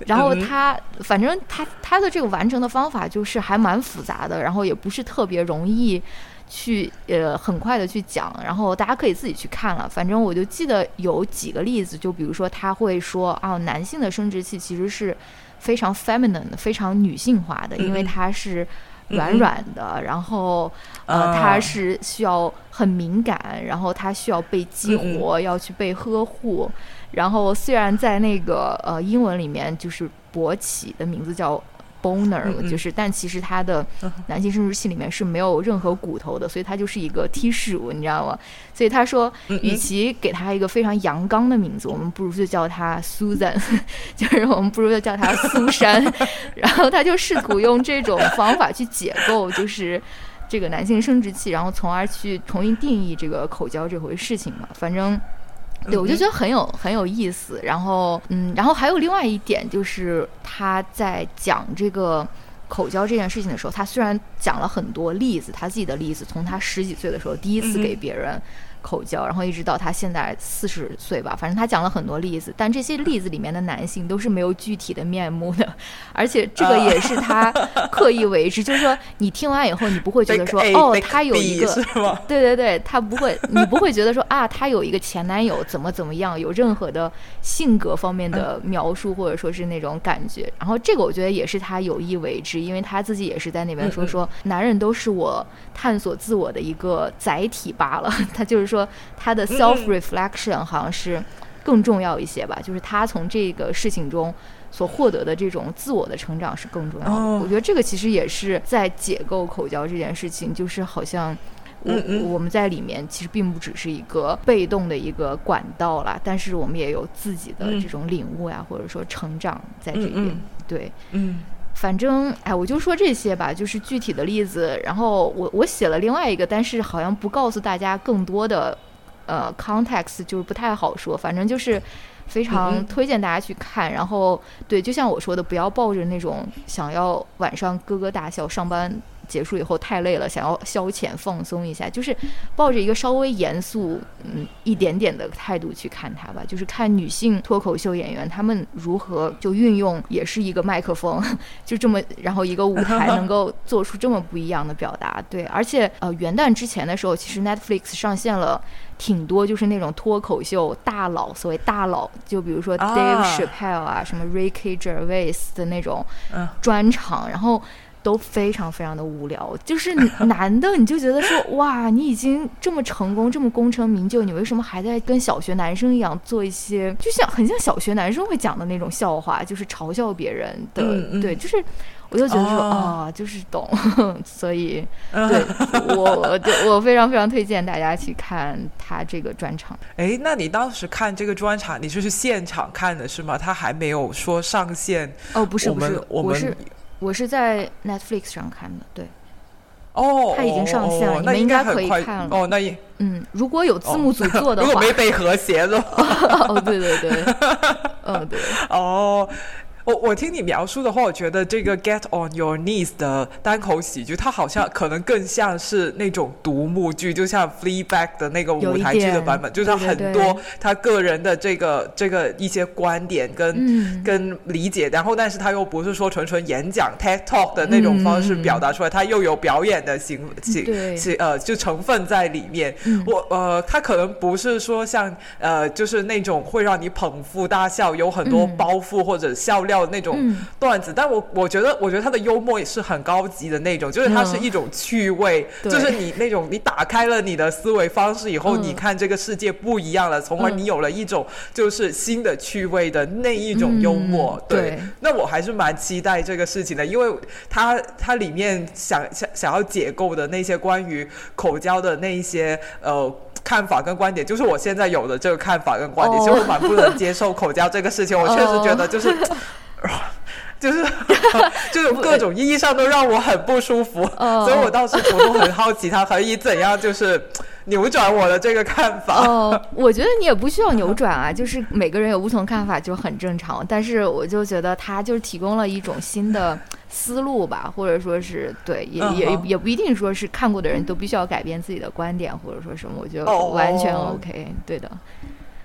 然后他，反正他他的这个完成的方法就是还蛮复杂的，然后也不是特别容易去呃很快的去讲，然后大家可以自己去看了。反正我就记得有几个例子，就比如说他会说啊，男性的生殖器其实是非常 feminine 的，非常女性化的，因为它是软软的，然后呃它是需要很敏感，然后它需要被激活，要去被呵护。然后虽然在那个呃英文里面就是勃起的名字叫 boner，就是但其实它的男性生殖器里面是没有任何骨头的，所以它就是一个 T 十五，你知道吗？所以他说，与其给他一个非常阳刚的名字，我们不如就叫他 Susan，就是我们不如就叫他苏珊。然后他就试图用这种方法去解构，就是这个男性生殖器，然后从而去重新定义这个口交这回事情嘛。反正。对，我就觉得很有很有意思。然后，嗯，然后还有另外一点，就是他在讲这个口交这件事情的时候，他虽然讲了很多例子，他自己的例子，从他十几岁的时候第一次给别人。口交，然后一直到他现在四十岁吧，反正他讲了很多例子，但这些例子里面的男性都是没有具体的面目的，而且这个也是他 刻意为之，就是说你听完以后，你不会觉得 说哦，他有一个，对对对，他不会，你不会觉得说啊，他有一个前男友怎么怎么样，有任何的性格方面的描述或者说是那种感觉，然后这个我觉得也是他有意为之，因为他自己也是在那边说说，男人都是我探索自我的一个载体罢了，他就是说。说他的 self reflection 好像是更重要一些吧，就是他从这个事情中所获得的这种自我的成长是更重要的。我觉得这个其实也是在解构口交这件事情，就是好像我我们在里面其实并不只是一个被动的一个管道啦，但是我们也有自己的这种领悟呀，或者说成长在这边。对，嗯。反正哎，我就说这些吧，就是具体的例子。然后我我写了另外一个，但是好像不告诉大家更多的，呃，context 就是不太好说。反正就是非常推荐大家去看。然后对，就像我说的，不要抱着那种想要晚上咯咯大笑上班。结束以后太累了，想要消遣放松一下，就是抱着一个稍微严肃嗯一点点的态度去看它吧。就是看女性脱口秀演员她们如何就运用，也是一个麦克风，就这么然后一个舞台能够做出这么不一样的表达。对，而且呃元旦之前的时候，其实 Netflix 上线了挺多就是那种脱口秀大佬，所谓大佬，就比如说 Dave Chappelle 啊，什么 Ricky Gervais 的那种专场，然后。都非常非常的无聊。就是男的，你就觉得说，哇，你已经这么成功，这么功成名就，你为什么还在跟小学男生一样做一些，就像很像小学男生会讲的那种笑话，就是嘲笑别人的，对，就是。我就觉得说啊，就是懂，所以对 我我我非常非常推荐大家去看他这个专场。哎，那你当时看这个专场，你就是现场看的是吗？他还没有说上线？哦，不是不是，我是我是在 Netflix 上看的，对。哦，他已经上线了，你们应该可以看了。哦，那也嗯，如果有字幕组做的话，如果没被和谐的话，哦，对对对，嗯对，哦。我我听你描述的话，我觉得这个《Get on Your Knees》的单口喜剧，它好像可能更像是那种独幕剧，就像《Fleabag》的那个舞台剧的版本，就是很多他个人的这个这个一些观点跟跟理解，然后但是他又不是说纯纯演讲 TED Talk 的那种方式表达出来，他又有表演的形形形呃就成分在里面。我呃，他可能不是说像呃就是那种会让你捧腹大笑，有很多包袱或者笑料。那种段子，但我我觉得，我觉得他的幽默也是很高级的那种，就是它是一种趣味，就是你那种你打开了你的思维方式以后，你看这个世界不一样了，从而你有了一种就是新的趣味的那一种幽默。对，那我还是蛮期待这个事情的，因为它它里面想想想要解构的那些关于口交的那一些呃。看法跟观点，就是我现在有的这个看法跟观点，其实我蛮不能接受口交这个事情。我确实觉得就是，就是就是各种意义上都让我很不舒服。所以我当时我都很好奇，他可以怎样就是扭转我的这个看法。哦，我觉得你也不需要扭转啊，就是每个人有不同看法就很正常。但是我就觉得他就是提供了一种新的。思路吧，或者说是对，也也也不一定说是看过的人都必须要改变自己的观点，或者说什么，我觉得完全 OK，对的。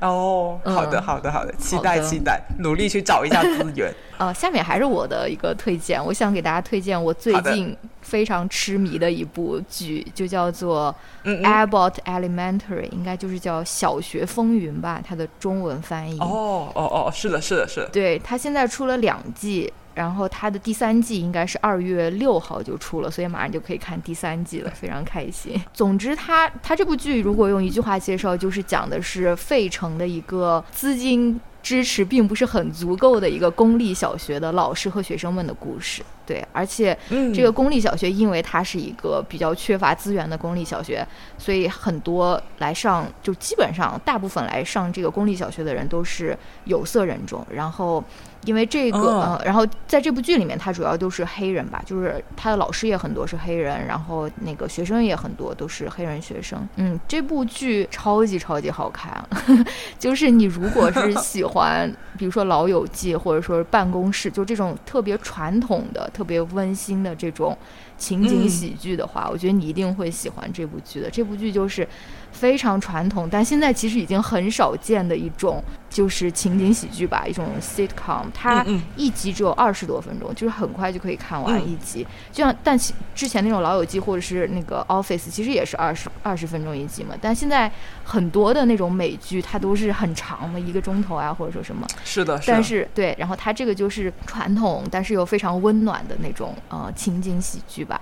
哦，好的，好的，好的，期待期待，努力去找一下资源。呃，下面还是我的一个推荐，我想给大家推荐我最近非常痴迷的一部剧，就叫做《Abbott Elementary》，应该就是叫《小学风云》吧，它的中文翻译。哦哦哦，是的，是的，是的。对，它现在出了两季。然后它的第三季应该是二月六号就出了，所以马上就可以看第三季了，非常开心。总之，它它这部剧如果用一句话介绍，就是讲的是费城的一个资金支持并不是很足够的一个公立小学的老师和学生们的故事。对，而且这个公立小学，因为它是一个比较缺乏资源的公立小学，所以很多来上就基本上大部分来上这个公立小学的人都是有色人种，然后。因为这个，呃，然后在这部剧里面，他主要都是黑人吧，就是他的老师也很多是黑人，然后那个学生也很多都是黑人学生。嗯，这部剧超级超级好看，就是你如果是喜欢，比如说《老友记》或者说办公室，就这种特别传统的、特别温馨的这种情景喜剧的话，我觉得你一定会喜欢这部剧的。这部剧就是。非常传统，但现在其实已经很少见的一种，就是情景喜剧吧，一种 sitcom。它一集只有二十多分钟，就是很快就可以看完一集。就像但其之前那种老友记或者是那个 Office，其实也是二十二十分钟一集嘛。但现在很多的那种美剧，它都是很长的，一个钟头啊，或者说什么。是的，但是对，然后它这个就是传统，但是又非常温暖的那种呃情景喜剧吧。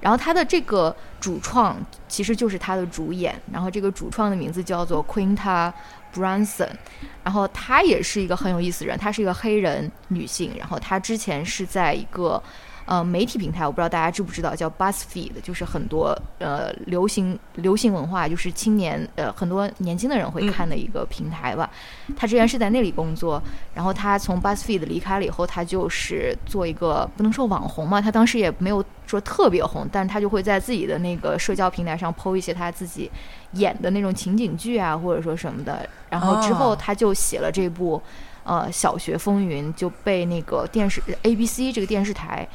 然后它的这个主创其实就是它的主演，然后这个主创的名字叫做 Quinta Brunson，然后她也是一个很有意思的人，她是一个黑人女性，然后她之前是在一个。呃，媒体平台我不知道大家知不知道，叫 BuzzFeed，就是很多呃流行流行文化，就是青年呃很多年轻的人会看的一个平台吧。他之前是在那里工作，然后他从 BuzzFeed 离开了以后，他就是做一个不能说网红嘛，他当时也没有说特别红，但是他就会在自己的那个社交平台上 PO 一些他自己演的那种情景剧啊，或者说什么的。然后之后他就写了这部呃《小学风云》，就被那个电视 ABC 这个电视台。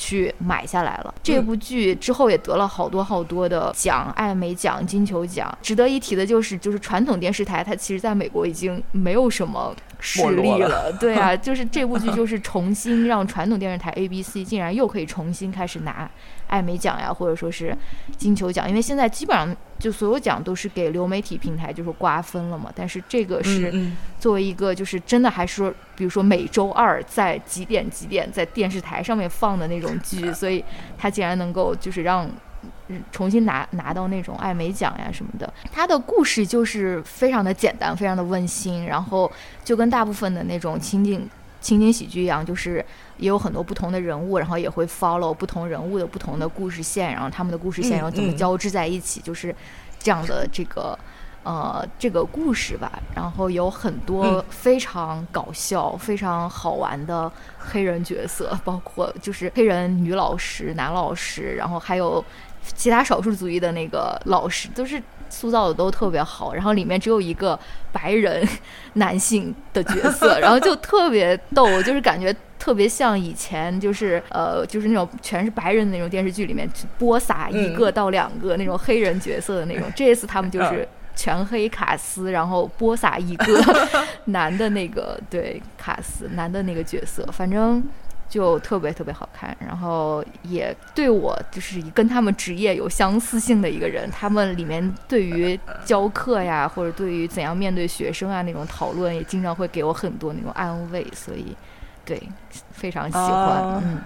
去买下来了。这部剧之后也得了好多好多的奖，艾美奖、金球奖。值得一提的就是，就是传统电视台它其实在美国已经没有什么实 力了。对啊，就是这部剧就是重新让传统电视台 ABC 竟然又可以重新开始拿艾美奖呀，或者说是金球奖，因为现在基本上就所有奖都是给流媒体平台就是瓜分了嘛。但是这个是作为一个就是真的还是说，比如说每周二在几点几点在电视台上面放的那种剧，所以它竟然能够就是让。重新拿拿到那种艾美奖呀什么的，它的故事就是非常的简单，非常的温馨，然后就跟大部分的那种情景情景喜剧一样，就是也有很多不同的人物，然后也会 follow 不同人物的不同的故事线，然后他们的故事线要怎么交织在一起，就是这样的这个呃这个故事吧。然后有很多非常搞笑、非常好玩的黑人角色，包括就是黑人女老师、男老师，然后还有。其他少数族裔的那个老师都是塑造的都特别好，然后里面只有一个白人 男性的角色，然后就特别逗，就是感觉特别像以前就是呃就是那种全是白人的那种电视剧里面播撒一个到两个那种黑人角色的那种，这次他们就是全黑卡斯，然后播撒一个 男的那个对卡斯男的那个角色，反正。就特别特别好看，然后也对我就是跟他们职业有相似性的一个人。他们里面对于教课呀，或者对于怎样面对学生啊那种讨论，也经常会给我很多那种安慰，所以对非常喜欢。嗯。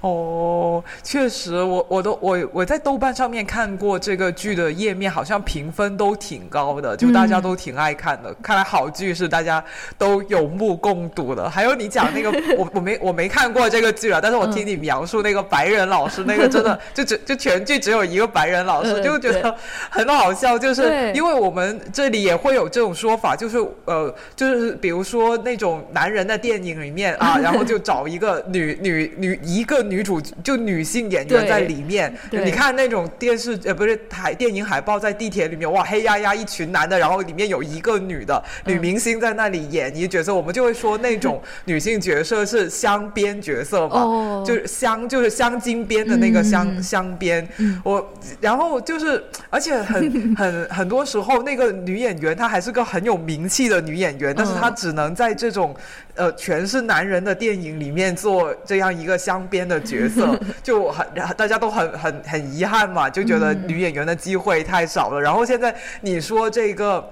哦，确实，我我都我我在豆瓣上面看过这个剧的页面，好像评分都挺高的，就大家都挺爱看的。看来好剧是大家都有目共睹的。还有你讲那个，我我没我没看过这个剧啊，但是我听你描述那个白人老师，那个真的就只就全剧只有一个白人老师，就觉得很好笑。就是因为我们这里也会有这种说法，就是呃，就是比如说那种男人的电影里面啊，然后就找一个女女女一个。女主就女性演员在里面，你看那种电视呃不是海电影海报在地铁里面哇黑压压一群男的，然后里面有一个女的女明星在那里演一个角色，我们就会说那种 女性角色是镶边角色嘛，就是镶就是镶金边的那个镶镶边。我然后就是而且很 很很多时候那个女演员她还是个很有名气的女演员，但是她只能在这种呃全是男人的电影里面做这样一个镶边的。角色 就很大家都很很很遗憾嘛，就觉得女演员的机会太少了。然后现在你说这个。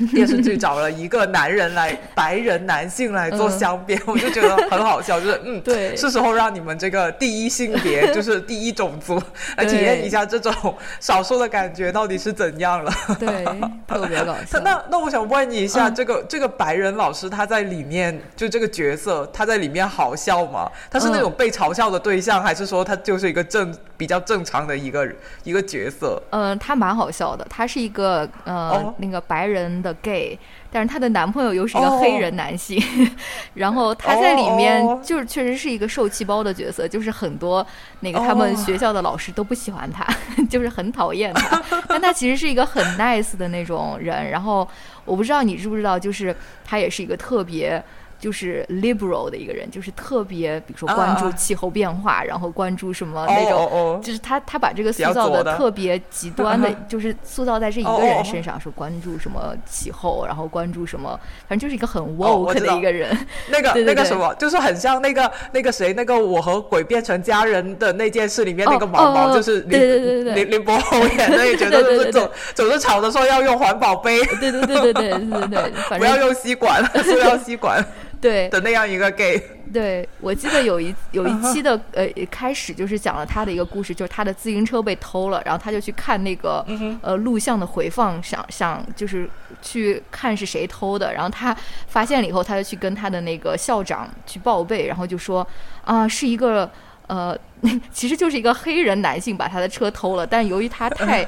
电视剧找了一个男人来，白人男性来做镶边，我就觉得很好笑，就是嗯，对，是时候让你们这个第一性别，就是第一种族来体验一下这种少数的感觉到底是怎样了。对，特别搞笑。那那我想问你一下，这个这个白人老师他在里面就这个角色，他在里面好笑吗？他是那种被嘲笑的对象，还是说他就是一个正比较正常的一个一个角色？嗯，他蛮好笑的，他是一个呃那个白人的。gay，但是她的男朋友又是一个黑人男性，然后她在里面就是确实是一个受气包的角色，就是很多那个他们学校的老师都不喜欢她，就是很讨厌她，但她其实是一个很 nice 的那种人。然后我不知道你知不知道，就是她也是一个特别。就是 liberal 的一个人，就是特别，比如说关注气候变化，然后关注什么那种，就是他他把这个塑造的特别极端的，就是塑造在这一个人身上，说关注什么气候，然后关注什么，反正就是一个很 woke 的一个人。那个 那个什么，就是很像那个那个谁，那个我和鬼变成家人的那件事里面那个毛毛，就是林林林柏宏演的，也觉得 就是总总是吵着说要用环保杯，对对对对对对对，不要用吸管，不要吸管。对。的那样一个 gay，对我记得有一有一期的呃开始就是讲了他的一个故事，就是他的自行车被偷了，然后他就去看那个呃录像的回放，想想就是去看是谁偷的，然后他发现了以后，他就去跟他的那个校长去报备，然后就说啊是一个呃 其实就是一个黑人男性把他的车偷了，但由于他太。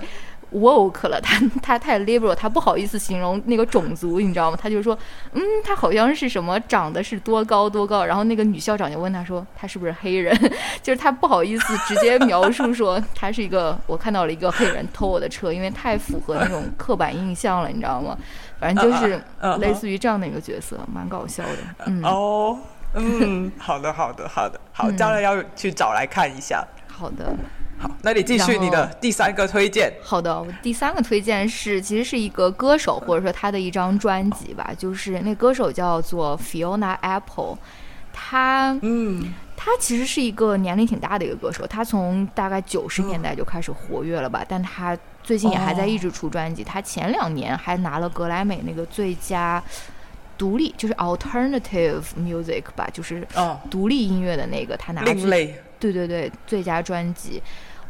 Woke 了，他他太 liberal，他不好意思形容那个种族，你知道吗？他就说，嗯，他好像是什么长得是多高多高，然后那个女校长就问他说，他是不是黑人？就是他不好意思直接描述说他是一个，我看到了一个黑人偷我的车，因为太符合那种刻板印象了，你知道吗？反正就是类似于这样的一个角色，蛮搞笑的。嗯哦，嗯，好的，好的，好的，好，将来要去找来看一下。好的。好，那你继续你的第三个推荐。好的，我第三个推荐是，其实是一个歌手，或者说他的一张专辑吧，就是那歌手叫做 Fiona Apple，他，嗯，他其实是一个年龄挺大的一个歌手，他从大概九十年代就开始活跃了吧，但他最近也还在一直出专辑，他前两年还拿了格莱美那个最佳独立，就是 Alternative Music 吧，就是独立音乐的那个，他拿另类。对对对，最佳专辑，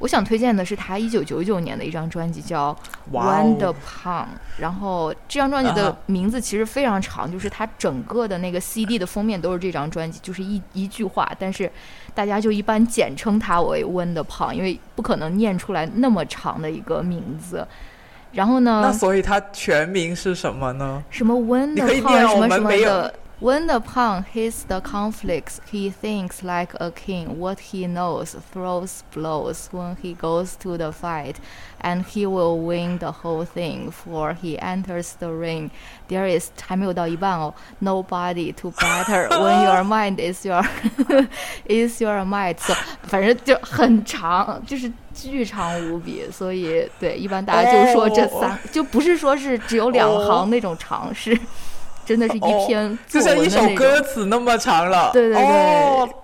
我想推荐的是他一九九九年的一张专辑，叫《Wonder Pond》。然后这张专辑的名字其实非常长，就是它整个的那个 CD 的封面都是这张专辑，就是一一句话，但是大家就一般简称它为《Wonder Pond》，因为不可能念出来那么长的一个名字。然后呢？那所以它全名是什么呢？什么 Wonder Pond 什么什么的。When the pawn hits the conflicts, he thinks like a king. What he knows, throws blows when he goes to the fight, and he will win the whole thing. For he enters the ring, there is 还没有到一半哦，nobody to better when your mind is your is your might. So 反正就很长，就是巨长无比。所以对，一般大家就说这三，就不是说是只有两行那种长，是。 真的是一篇，就像一首歌词那么长了。对对对，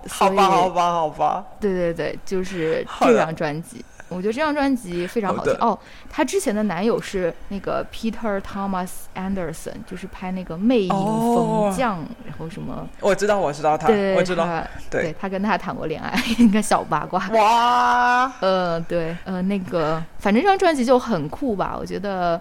好吧，好吧，好吧。对对对，就是这张专辑，我觉得这张专辑非常好听。哦，她之前的男友是那个 Peter Thomas Anderson，就是拍那个《魅影逢将》，然后什么？我知道，我知道他，我知道，对他跟他谈过恋爱，一个小八卦。哇，呃，对，呃，那个，反正这张专辑就很酷吧，我觉得。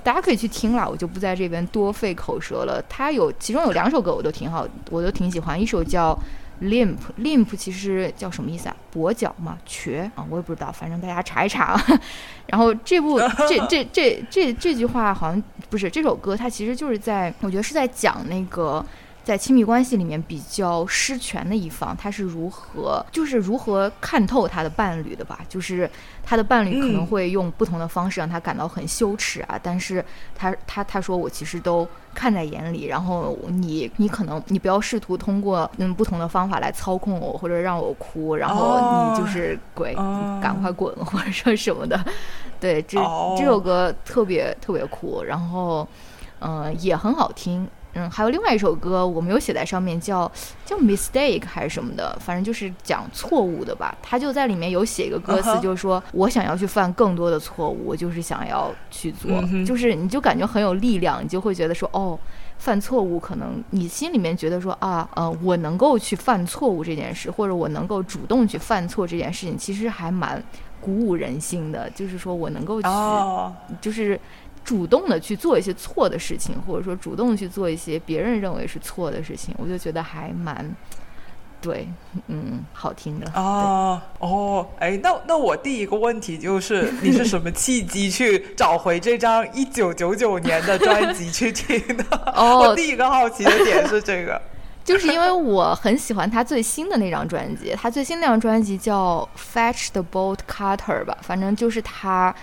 大家可以去听了，我就不在这边多费口舌了。他有其中有两首歌我都挺好，我都挺喜欢。一首叫 Limp，Limp 其实叫什么意思啊？跛脚嘛，瘸啊，我也不知道，反正大家查一查啊。然后这部这 这这这这句话好像不是这首歌，它其实就是在我觉得是在讲那个。在亲密关系里面比较失权的一方，他是如何就是如何看透他的伴侣的吧？就是他的伴侣可能会用不同的方式让他感到很羞耻啊，但是他他他说我其实都看在眼里，然后你你可能你不要试图通过嗯不同的方法来操控我或者让我哭，然后你就是鬼，赶快滚或者说什么的。对，这这首歌特别特别酷，然后嗯也很好听。嗯，还有另外一首歌，我没有写在上面，叫叫 mistake 还是什么的，反正就是讲错误的吧。他就在里面有写一个歌词，就是说我想要去犯更多的错误，我就是想要去做，就是你就感觉很有力量，你就会觉得说，哦，犯错误可能你心里面觉得说啊，呃，我能够去犯错误这件事，或者我能够主动去犯错这件事情，其实还蛮鼓舞人心的。就是说我能够去，就是。主动的去做一些错的事情，或者说主动去做一些别人认为是错的事情，我就觉得还蛮，对，嗯，好听的啊。哦，哎，那那我第一个问题就是，你是什么契机去找回这张一九九九年的专辑去听的？哦，我第一个好奇的点是这个，就是因为我很喜欢他最新的那张专辑，他最新那张专辑叫《Fetch the Bolt Cutter》吧，反正就是他。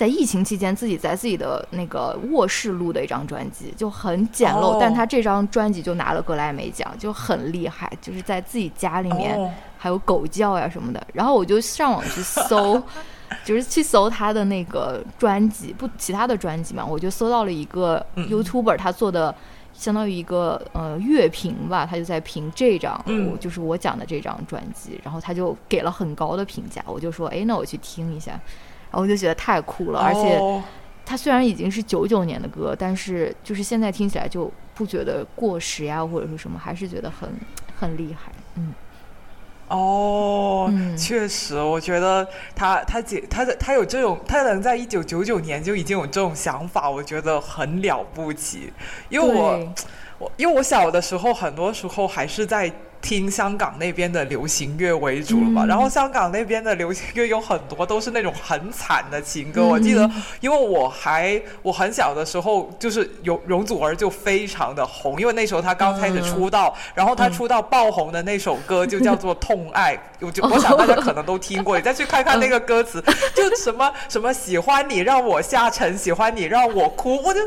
在疫情期间，自己在自己的那个卧室录的一张专辑，就很简陋，但他这张专辑就拿了格莱美奖，就很厉害。就是在自己家里面，还有狗叫呀什么的。然后我就上网去搜，就是去搜他的那个专辑，不其他的专辑嘛，我就搜到了一个 YouTuber 他做的，相当于一个呃乐评吧，他就在评这张，就是我讲的这张专辑，然后他就给了很高的评价，我就说，哎，那我去听一下。然后我就觉得太酷了，而且它虽然已经是九九年的歌，但是就是现在听起来就不觉得过时呀，或者说什么，还是觉得很很厉害。嗯，哦，确实，我觉得他他姐他的他有这种，他能在一九九九年就已经有这种想法，我觉得很了不起。因为我我因为我小的时候，很多时候还是在。听香港那边的流行乐为主了嘛，然后香港那边的流行乐有很多都是那种很惨的情歌。我记得，因为我还我很小的时候，就是容容祖儿就非常的红，因为那时候她刚开始出道，然后她出道爆红的那首歌就叫做《痛爱》，我就我想大家可能都听过，你再去看看那个歌词，就什么什么喜欢你让我下沉，喜欢你让我哭，我就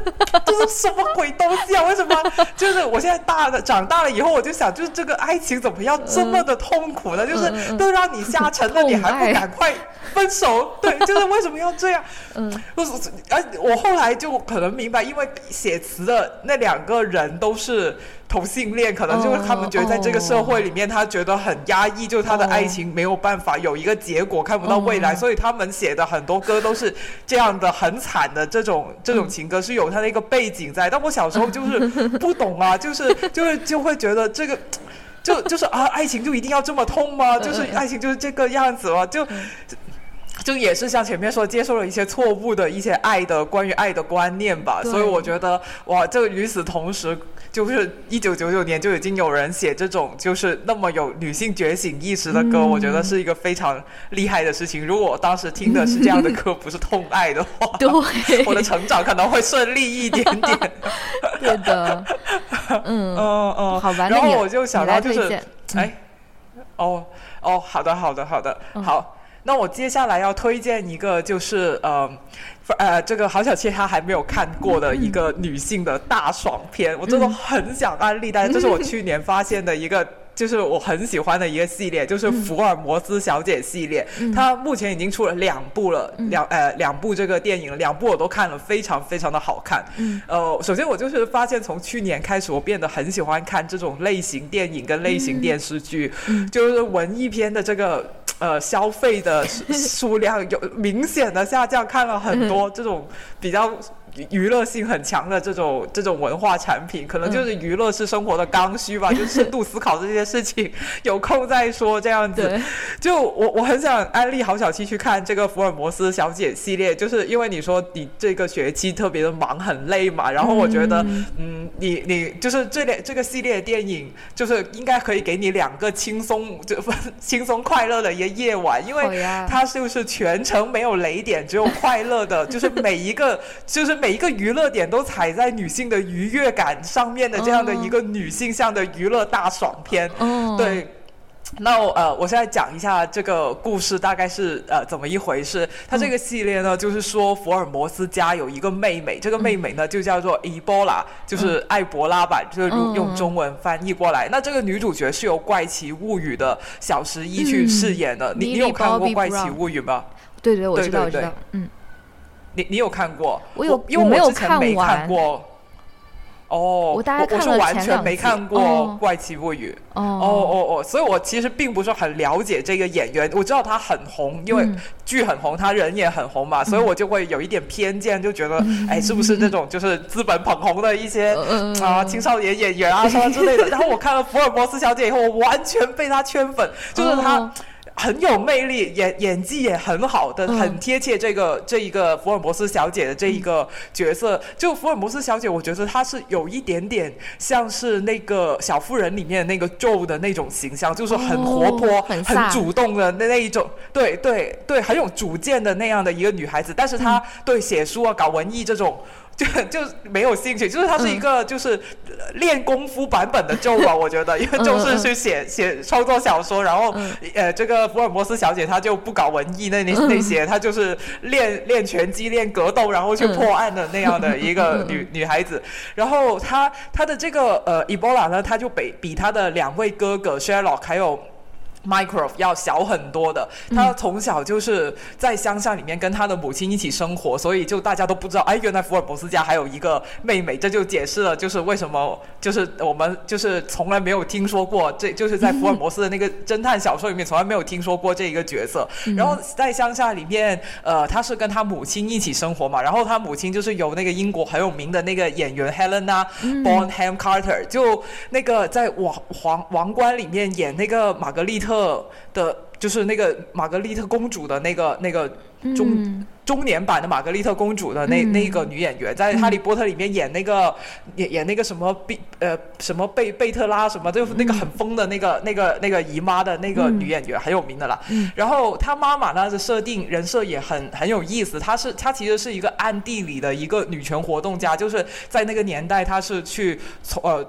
这是什么鬼东西啊？为什么？就是我现在大的长大了以后，我就想，就是这个爱。情怎么要这么的痛苦呢？就是都让你下沉了，你还不赶快分手？对，就是 为什么要这样？嗯，我而我后来就可能明白，因为写词的那两个人都是。同性恋可能就是他们觉得在这个社会里面，他觉得很压抑，就是他的爱情没有办法有一个结果，看不到未来，所以他们写的很多歌都是这样的很惨的这种这种情歌，是有他的一个背景在。但我小时候就是不懂啊，就是就是就会觉得这个就就是啊，爱情就一定要这么痛吗？就是爱情就是这个样子吗？就。就也是像前面说，接受了一些错误的一些爱的关于爱的观念吧，所以我觉得哇，这与此同时，就是一九九九年就已经有人写这种就是那么有女性觉醒意识的歌，我觉得是一个非常厉害的事情。如果我当时听的是这样的歌，不是痛爱的话，对，我的成长可能会顺利一点点。对的，嗯。嗯 嗯，好吧，然后我就想到就是，哎，哦哦，好的好的好的，好。那我接下来要推荐一个，就是呃，呃，这个郝小倩她还没有看过的一个女性的大爽片，我真的很想安利大家。这是我去年发现的一个。就是我很喜欢的一个系列，就是福尔摩斯小姐系列。它目前已经出了两部了，两呃两部这个电影，两部我都看了，非常非常的好看。呃，首先我就是发现从去年开始，我变得很喜欢看这种类型电影跟类型电视剧，就是文艺片的这个呃消费的数量有明显的下降，看了很多这种比较。娱乐性很强的这种这种文化产品，可能就是娱乐是生活的刚需吧，就深度思考这些事情，有空再说这样子。就我我很想安利郝小七去看这个福尔摩斯小姐系列，就是因为你说你这个学期特别的忙很累嘛，然后我觉得嗯，你你就是这类这个系列电影，就是应该可以给你两个轻松就轻松快乐的一个夜晚，因为它就是全程没有雷点，只有快乐的，就是每一个 就是。每一个娱乐点都踩在女性的愉悦感上面的这样的一个女性向的娱乐大爽片，对。那呃，我现在讲一下这个故事大概是呃怎么一回事。它这个系列呢，就是说福尔摩斯家有一个妹妹，这个妹妹呢就叫做伊波拉，就是艾博拉版，就是用中文翻译过来。那这个女主角是由《怪奇物语》的小十一去饰演的。你你有看过《怪奇物语》吗？对对，我知道，我知道，嗯。你你有看过？我有，因为我之前没看过。哦，我大概看了完全没看过《怪奇物语》。哦哦哦哦，所以我其实并不是很了解这个演员。我知道他很红，因为剧很红，他人也很红嘛，所以我就会有一点偏见，就觉得哎，是不是那种 就是资本捧红的一些啊青少年演员啊什么之类的？然后我看了《福尔摩斯小姐》以后，我完全被他圈粉，就是他。很有魅力，演演技也很好的，很贴切这个这一个福尔摩斯小姐的这一个角色。就福尔摩斯小姐，我觉得她是有一点点像是那个小妇人里面那个 Joe 的那种形象，就是很活泼、很主动的那那一种，对对对，很有主见的那样的一个女孩子。但是她对写书啊、搞文艺这种。就 就没有兴趣，就是他是一个就是练功夫版本的咒吧，我觉得，因为就是去写写创作小说，然后呃，这个福尔摩斯小姐她就不搞文艺那那那些，她就是练练拳击、练格斗，然后去破案的那样的一个女女孩子。然后她她的这个呃，Ebola 呢，她就比比她的两位哥哥 Sherlock 还有。Micro 要小很多的，他从小就是在乡下里面跟他的母亲一起生活，所以就大家都不知道，哎，原来福尔摩斯家还有一个妹妹，这就解释了就是为什么就是我们就是从来没有听说过，这 就是在福尔摩斯的那个侦探小说里面从来没有听说过这一个角色。然后在乡下里面，呃，他是跟他母亲一起生活嘛，然后他母亲就是由那个英国很有名的那个演员 Helena Bonham Carter，就那个在王皇王冠里面演那个玛格丽特。的，就是那个玛格丽特公主的那个那个中中年版的玛格丽特公主的那那个女演员，在《哈利波特》里面演那个演演那个什么贝呃什么贝贝特拉什么，就那个很疯的那个那个那个姨妈的那个女演员很有名的啦。然后她妈妈呢的设定人设也很很有意思，她是她其实是一个暗地里的一个女权活动家，就是在那个年代她是去从呃。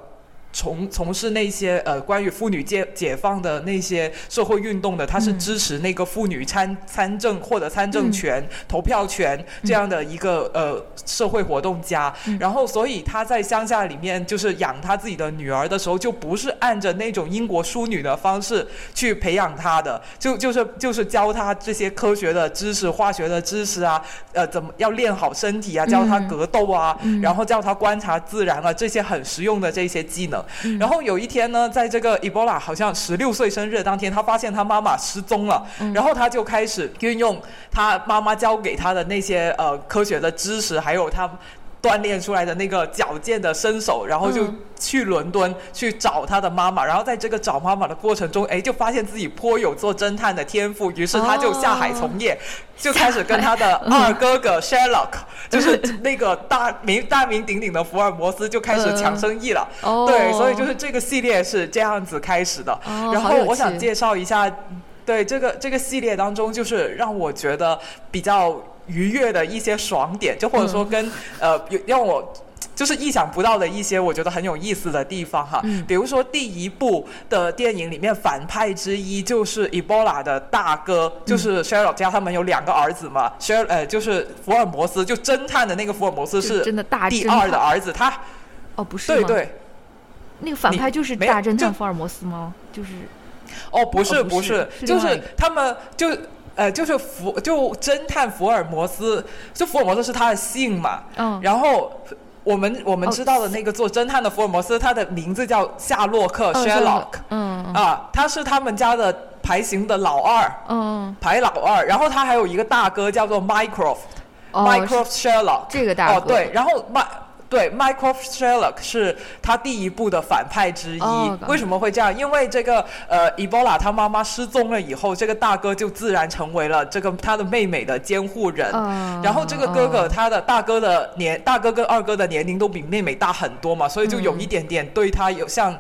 从从事那些呃关于妇女解解放的那些社会运动的，他是支持那个妇女参参政获得参政权、投票权这样的一个呃社会活动家。然后，所以他在乡下里面就是养他自己的女儿的时候，就不是按着那种英国淑女的方式去培养她的，就就是就是教她这些科学的知识、化学的知识啊，呃，怎么要练好身体啊，教她格斗啊，然后教她观察自然啊，这些很实用的这些技能。然后有一天呢，在这个 Ebola 好像十六岁生日当天，他发现他妈妈失踪了，然后他就开始运用他妈妈教给他的那些呃科学的知识，还有他。锻炼出来的那个矫健的身手，然后就去伦敦去找他的妈妈，然后在这个找妈妈的过程中，哎，就发现自己颇有做侦探的天赋，于是他就下海从业，就开始跟他的二哥哥 Sherlock，就是那个大名大名鼎鼎的福尔摩斯，就开始抢生意了。对，所以就是这个系列是这样子开始的。然后我想介绍一下，对这个这个系列当中，就是让我觉得比较。愉悦的一些爽点，就或者说跟呃，让我就是意想不到的一些我觉得很有意思的地方哈。比如说第一部的电影里面反派之一就是 Ebola 的大哥，就是 Sherlock 家他们有两个儿子嘛，Sher 呃就是福尔摩斯，就侦探的那个福尔摩斯是真的大第二的儿子，他哦不是对对，那个反派就是大侦探福尔摩斯吗？就是哦不是不是，就是他们就。呃，就是福，就侦探福尔摩斯，就福尔摩斯是他的姓嘛。嗯。然后我们我们知道的那个做侦探的福尔摩斯，他的名字叫夏洛克 （Sherlock）。嗯。啊，他是他们家的排行的老二。嗯。排老二，然后他还有一个大哥叫做 Mycroft，Mycroft Sherlock。这个大哥。哦，对，然后 My。对，Michael Sherlock 是他第一部的反派之一。为什么会这样？因为这个呃，Ebola 他妈妈失踪了以后，这个大哥就自然成为了这个他的妹妹的监护人。然后这个哥哥，他的大哥的年，大哥跟二哥的年龄都比妹妹大很多嘛，所以就有一点点对他有像。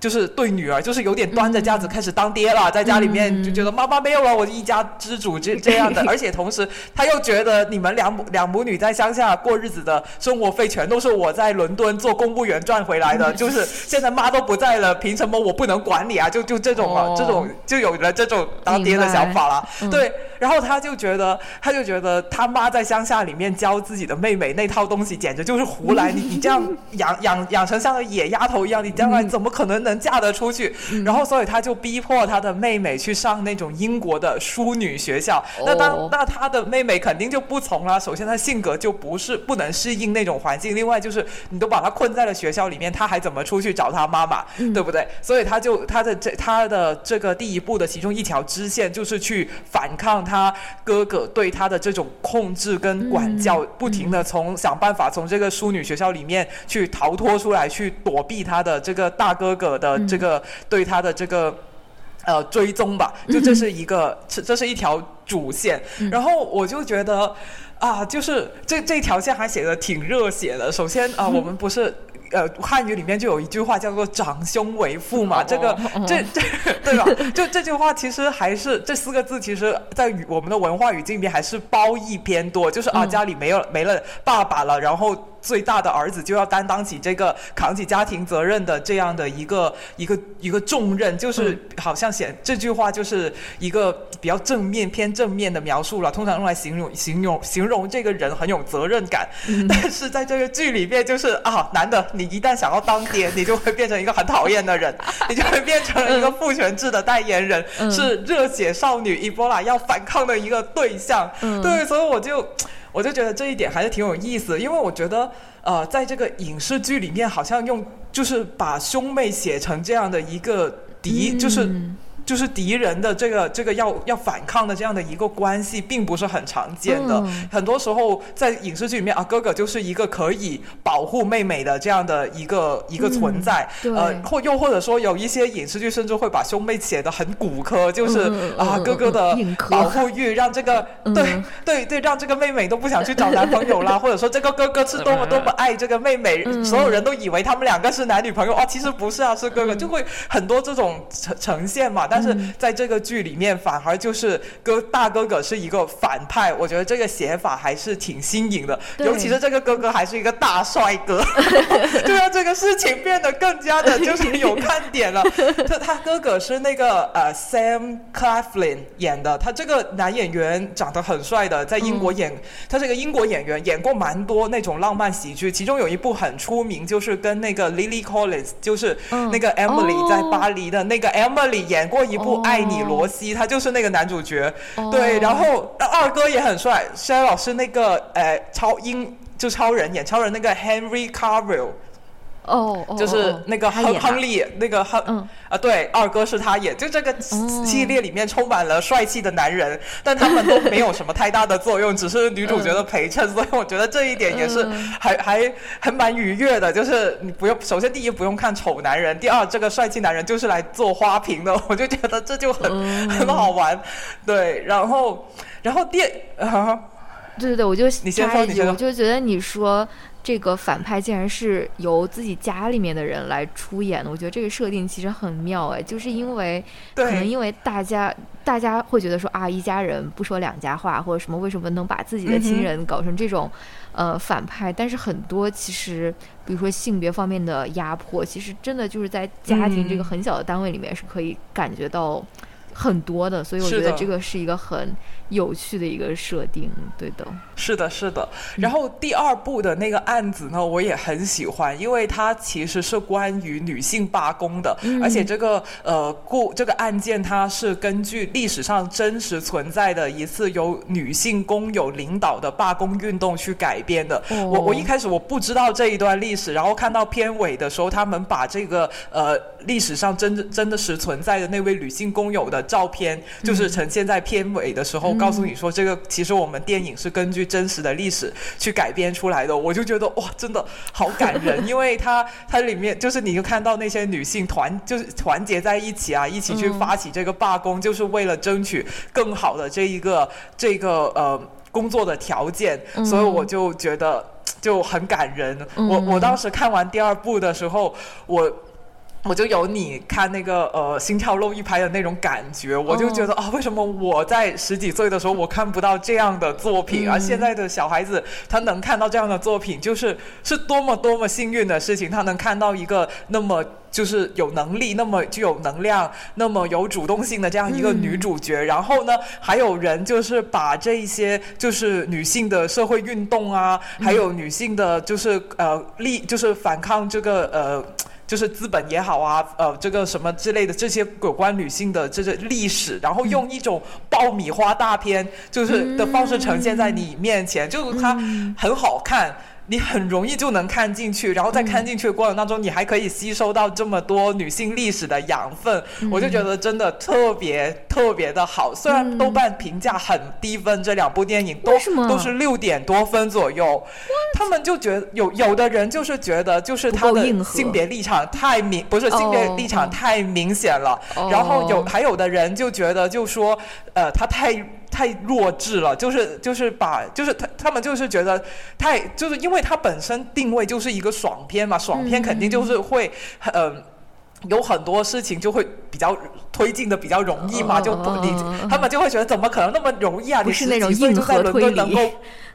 就是对女儿，就是有点端着架子开始当爹了，在家里面就觉得妈妈没有了，我一家之主这这样的，而且同时他又觉得你们两母两母女在乡下过日子的生活费全都是我在伦敦做公务员赚回来的，就是现在妈都不在了，凭什么我不能管你啊？就就这种啊，这种就有了这种当爹的想法了。对，然后他就觉得，他就觉得他妈在乡下里面教自己的妹妹那套东西简直就是胡来，你你这样养养养成像个野丫头一样，你将来怎么可能？能嫁得出去，然后所以他就逼迫他的妹妹去上那种英国的淑女学校。那当那他的妹妹肯定就不从了。首先，他性格就不是不能适应那种环境；另外，就是你都把他困在了学校里面，他还怎么出去找他妈妈？对不对？所以他就他的这他的这个第一步的其中一条支线，就是去反抗他哥哥对他的这种控制跟管教，不停的从想办法从这个淑女学校里面去逃脱出来，去躲避他的这个大哥哥。的这个对他的这个呃追踪吧，就这是一个，这这是一条主线。然后我就觉得啊，就是这这条线还写的挺热血的。首先啊，我们不是呃汉语里面就有一句话叫做“长兄为父”嘛，这个这这 对吧？就这句话其实还是这四个字，其实在语我们的文化语境里面还是褒义偏多，就是啊家里没有没了爸爸了，然后。最大的儿子就要担当起这个扛起家庭责任的这样的一个一个一个重任，就是好像写这句话就是一个比较正面偏正面的描述了，通常用来形容形容形容这个人很有责任感。但是在这个剧里面，就是啊，男的你一旦想要当爹，你就会变成一个很讨厌的人，你就会变成了一个父权制的代言人，是热血少女伊波拉要反抗的一个对象。对，所以我就。我就觉得这一点还是挺有意思，因为我觉得，呃，在这个影视剧里面，好像用就是把兄妹写成这样的一个敌，就是。就是敌人的这个这个要要反抗的这样的一个关系，并不是很常见的。很多时候在影视剧里面啊，哥哥就是一个可以保护妹妹的这样的一个一个存在。呃，或又或者说有一些影视剧甚至会把兄妹写的很骨科，就是啊哥哥的保护欲让这个对对对让这个妹妹都不想去找男朋友啦，或者说这个哥哥是多么 多么爱这个妹妹，所有人都以为他们两个是男女朋友啊，其实不是啊，是哥哥，就会很多这种呈呈现嘛。但但是在这个剧里面反而就是哥大哥哥是一个反派，我觉得这个写法还是挺新颖的，尤其是这个哥哥还是一个大帅哥，就让这个事情变得更加的就是有看点了。他他哥哥是那个呃 Sam Claflin 演的，他这个男演员长得很帅的，在英国演，他是个英国演员，演过蛮多那种浪漫喜剧，其中有一部很出名，就是跟那个 Lily Collins，就是那个 Emily 在巴黎的那个 Emily 演过一部《爱你罗西》，他就是那个男主角。对，然后二哥也很帅 e r 老师那个呃超英就超人演超人那个 Henry Cavill。哦，就是那个亨亨利，那个亨啊，对，二哥是他演，就这个系列里面充满了帅气的男人，但他们都没有什么太大的作用，只是女主角的陪衬，所以我觉得这一点也是 还还还蛮愉悦的。就是你不用，首先第一不用看丑男人，第二这个帅气男人就是来做花瓶的，我就觉得这就很 很好玩。对，然后然后第啊，对对对，我就你先说，你先说，我就觉得你说。这个反派竟然是由自己家里面的人来出演的，我觉得这个设定其实很妙哎，就是因为可能因为大家大家会觉得说啊一家人不说两家话或者什么，为什么能把自己的亲人搞成这种呃反派？但是很多其实比如说性别方面的压迫，其实真的就是在家庭这个很小的单位里面是可以感觉到很多的，所以我觉得这个是一个很。有趣的一个设定，对的，是的，是的。然后第二部的那个案子呢，我也很喜欢，因为它其实是关于女性罢工的，而且这个呃故这个案件它是根据历史上真实存在的一次由女性工友领导的罢工运动去改编的。我我一开始我不知道这一段历史，然后看到片尾的时候，他们把这个呃历史上真真的实存在的那位女性工友的照片，就是呈现在片尾的时候。告诉你说，这个其实我们电影是根据真实的历史去改编出来的，我就觉得哇，真的好感人，因为它它里面就是你就看到那些女性团就是团结在一起啊，一起去发起这个罢工，就是为了争取更好的这一个这个呃工作的条件，所以我就觉得就很感人。我我当时看完第二部的时候，我。我就有你看那个呃心跳漏一拍的那种感觉，我就觉得啊，为什么我在十几岁的时候我看不到这样的作品，而现在的小孩子他能看到这样的作品，就是是多么多么幸运的事情。他能看到一个那么就是有能力、那么具有能量、那么有主动性的这样一个女主角，然后呢，还有人就是把这一些就是女性的社会运动啊，还有女性的就是呃力，就是反抗这个呃。就是资本也好啊，呃，这个什么之类的这些有关女性的这些历史，然后用一种爆米花大片就是的方式呈现在你面前，就是它很好看。你很容易就能看进去，然后在看进去的过程当中，你还可以吸收到这么多女性历史的养分，我就觉得真的特别特别的好。虽然豆瓣评价很低分，这两部电影都都是六点多分左右，他们就觉得有有的人就是觉得就是他的性别立场太明，不是性别立场太明显了，然后有还有的人就觉得就说呃他太。太弱智了，就是就是把就是他他们就是觉得太就是因为它本身定位就是一个爽片嘛，爽片肯定就是会嗯有很多事情就会比较推进的比较容易嘛，就不你他们就会觉得怎么可能那么容易啊？你十几岁就在伦敦能够。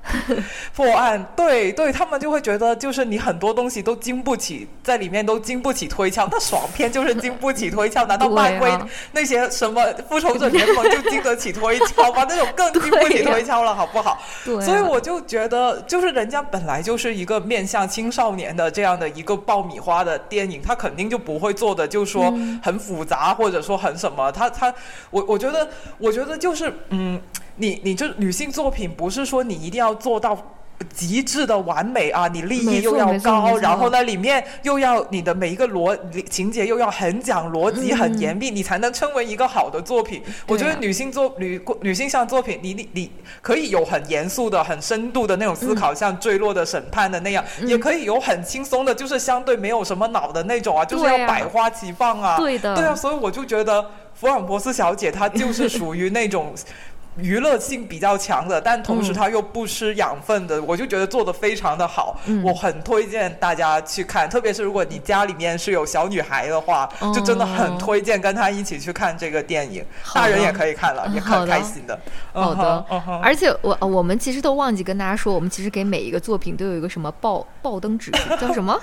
破案，对对，他们就会觉得，就是你很多东西都经不起，在里面都经不起推敲。那爽片就是经不起推敲，难道漫威那些什么复仇者联盟就经得起推敲吗？那种更经不起推敲了，好不好？对所以我就觉得，就是人家本来就是一个面向青少年的这样的一个爆米花的电影，他肯定就不会做的，就是说很复杂，或者说很什么。他他，我我觉得，我觉得就是嗯。你你这女性作品不是说你一定要做到极致的完美啊，你利益又要高，然后呢里面又要你的每一个逻情节又要很讲逻辑、很严密，你才能称为一个好的作品。我觉得女性作女女性向作品，你你你可以有很严肃的、很深度的那种思考，像《坠落的审判》的那样，也可以有很轻松的，就是相对没有什么脑的那种啊，就是要百花齐放啊。对的，对啊，所以我就觉得福尔摩斯小姐她就是属于那种。娱乐性比较强的，但同时它又不失养分的，我就觉得做的非常的好。我很推荐大家去看，特别是如果你家里面是有小女孩的话，就真的很推荐跟她一起去看这个电影。大人也可以看了，也很开心的。好的，而且我我们其实都忘记跟大家说，我们其实给每一个作品都有一个什么爆爆灯指数，叫什么？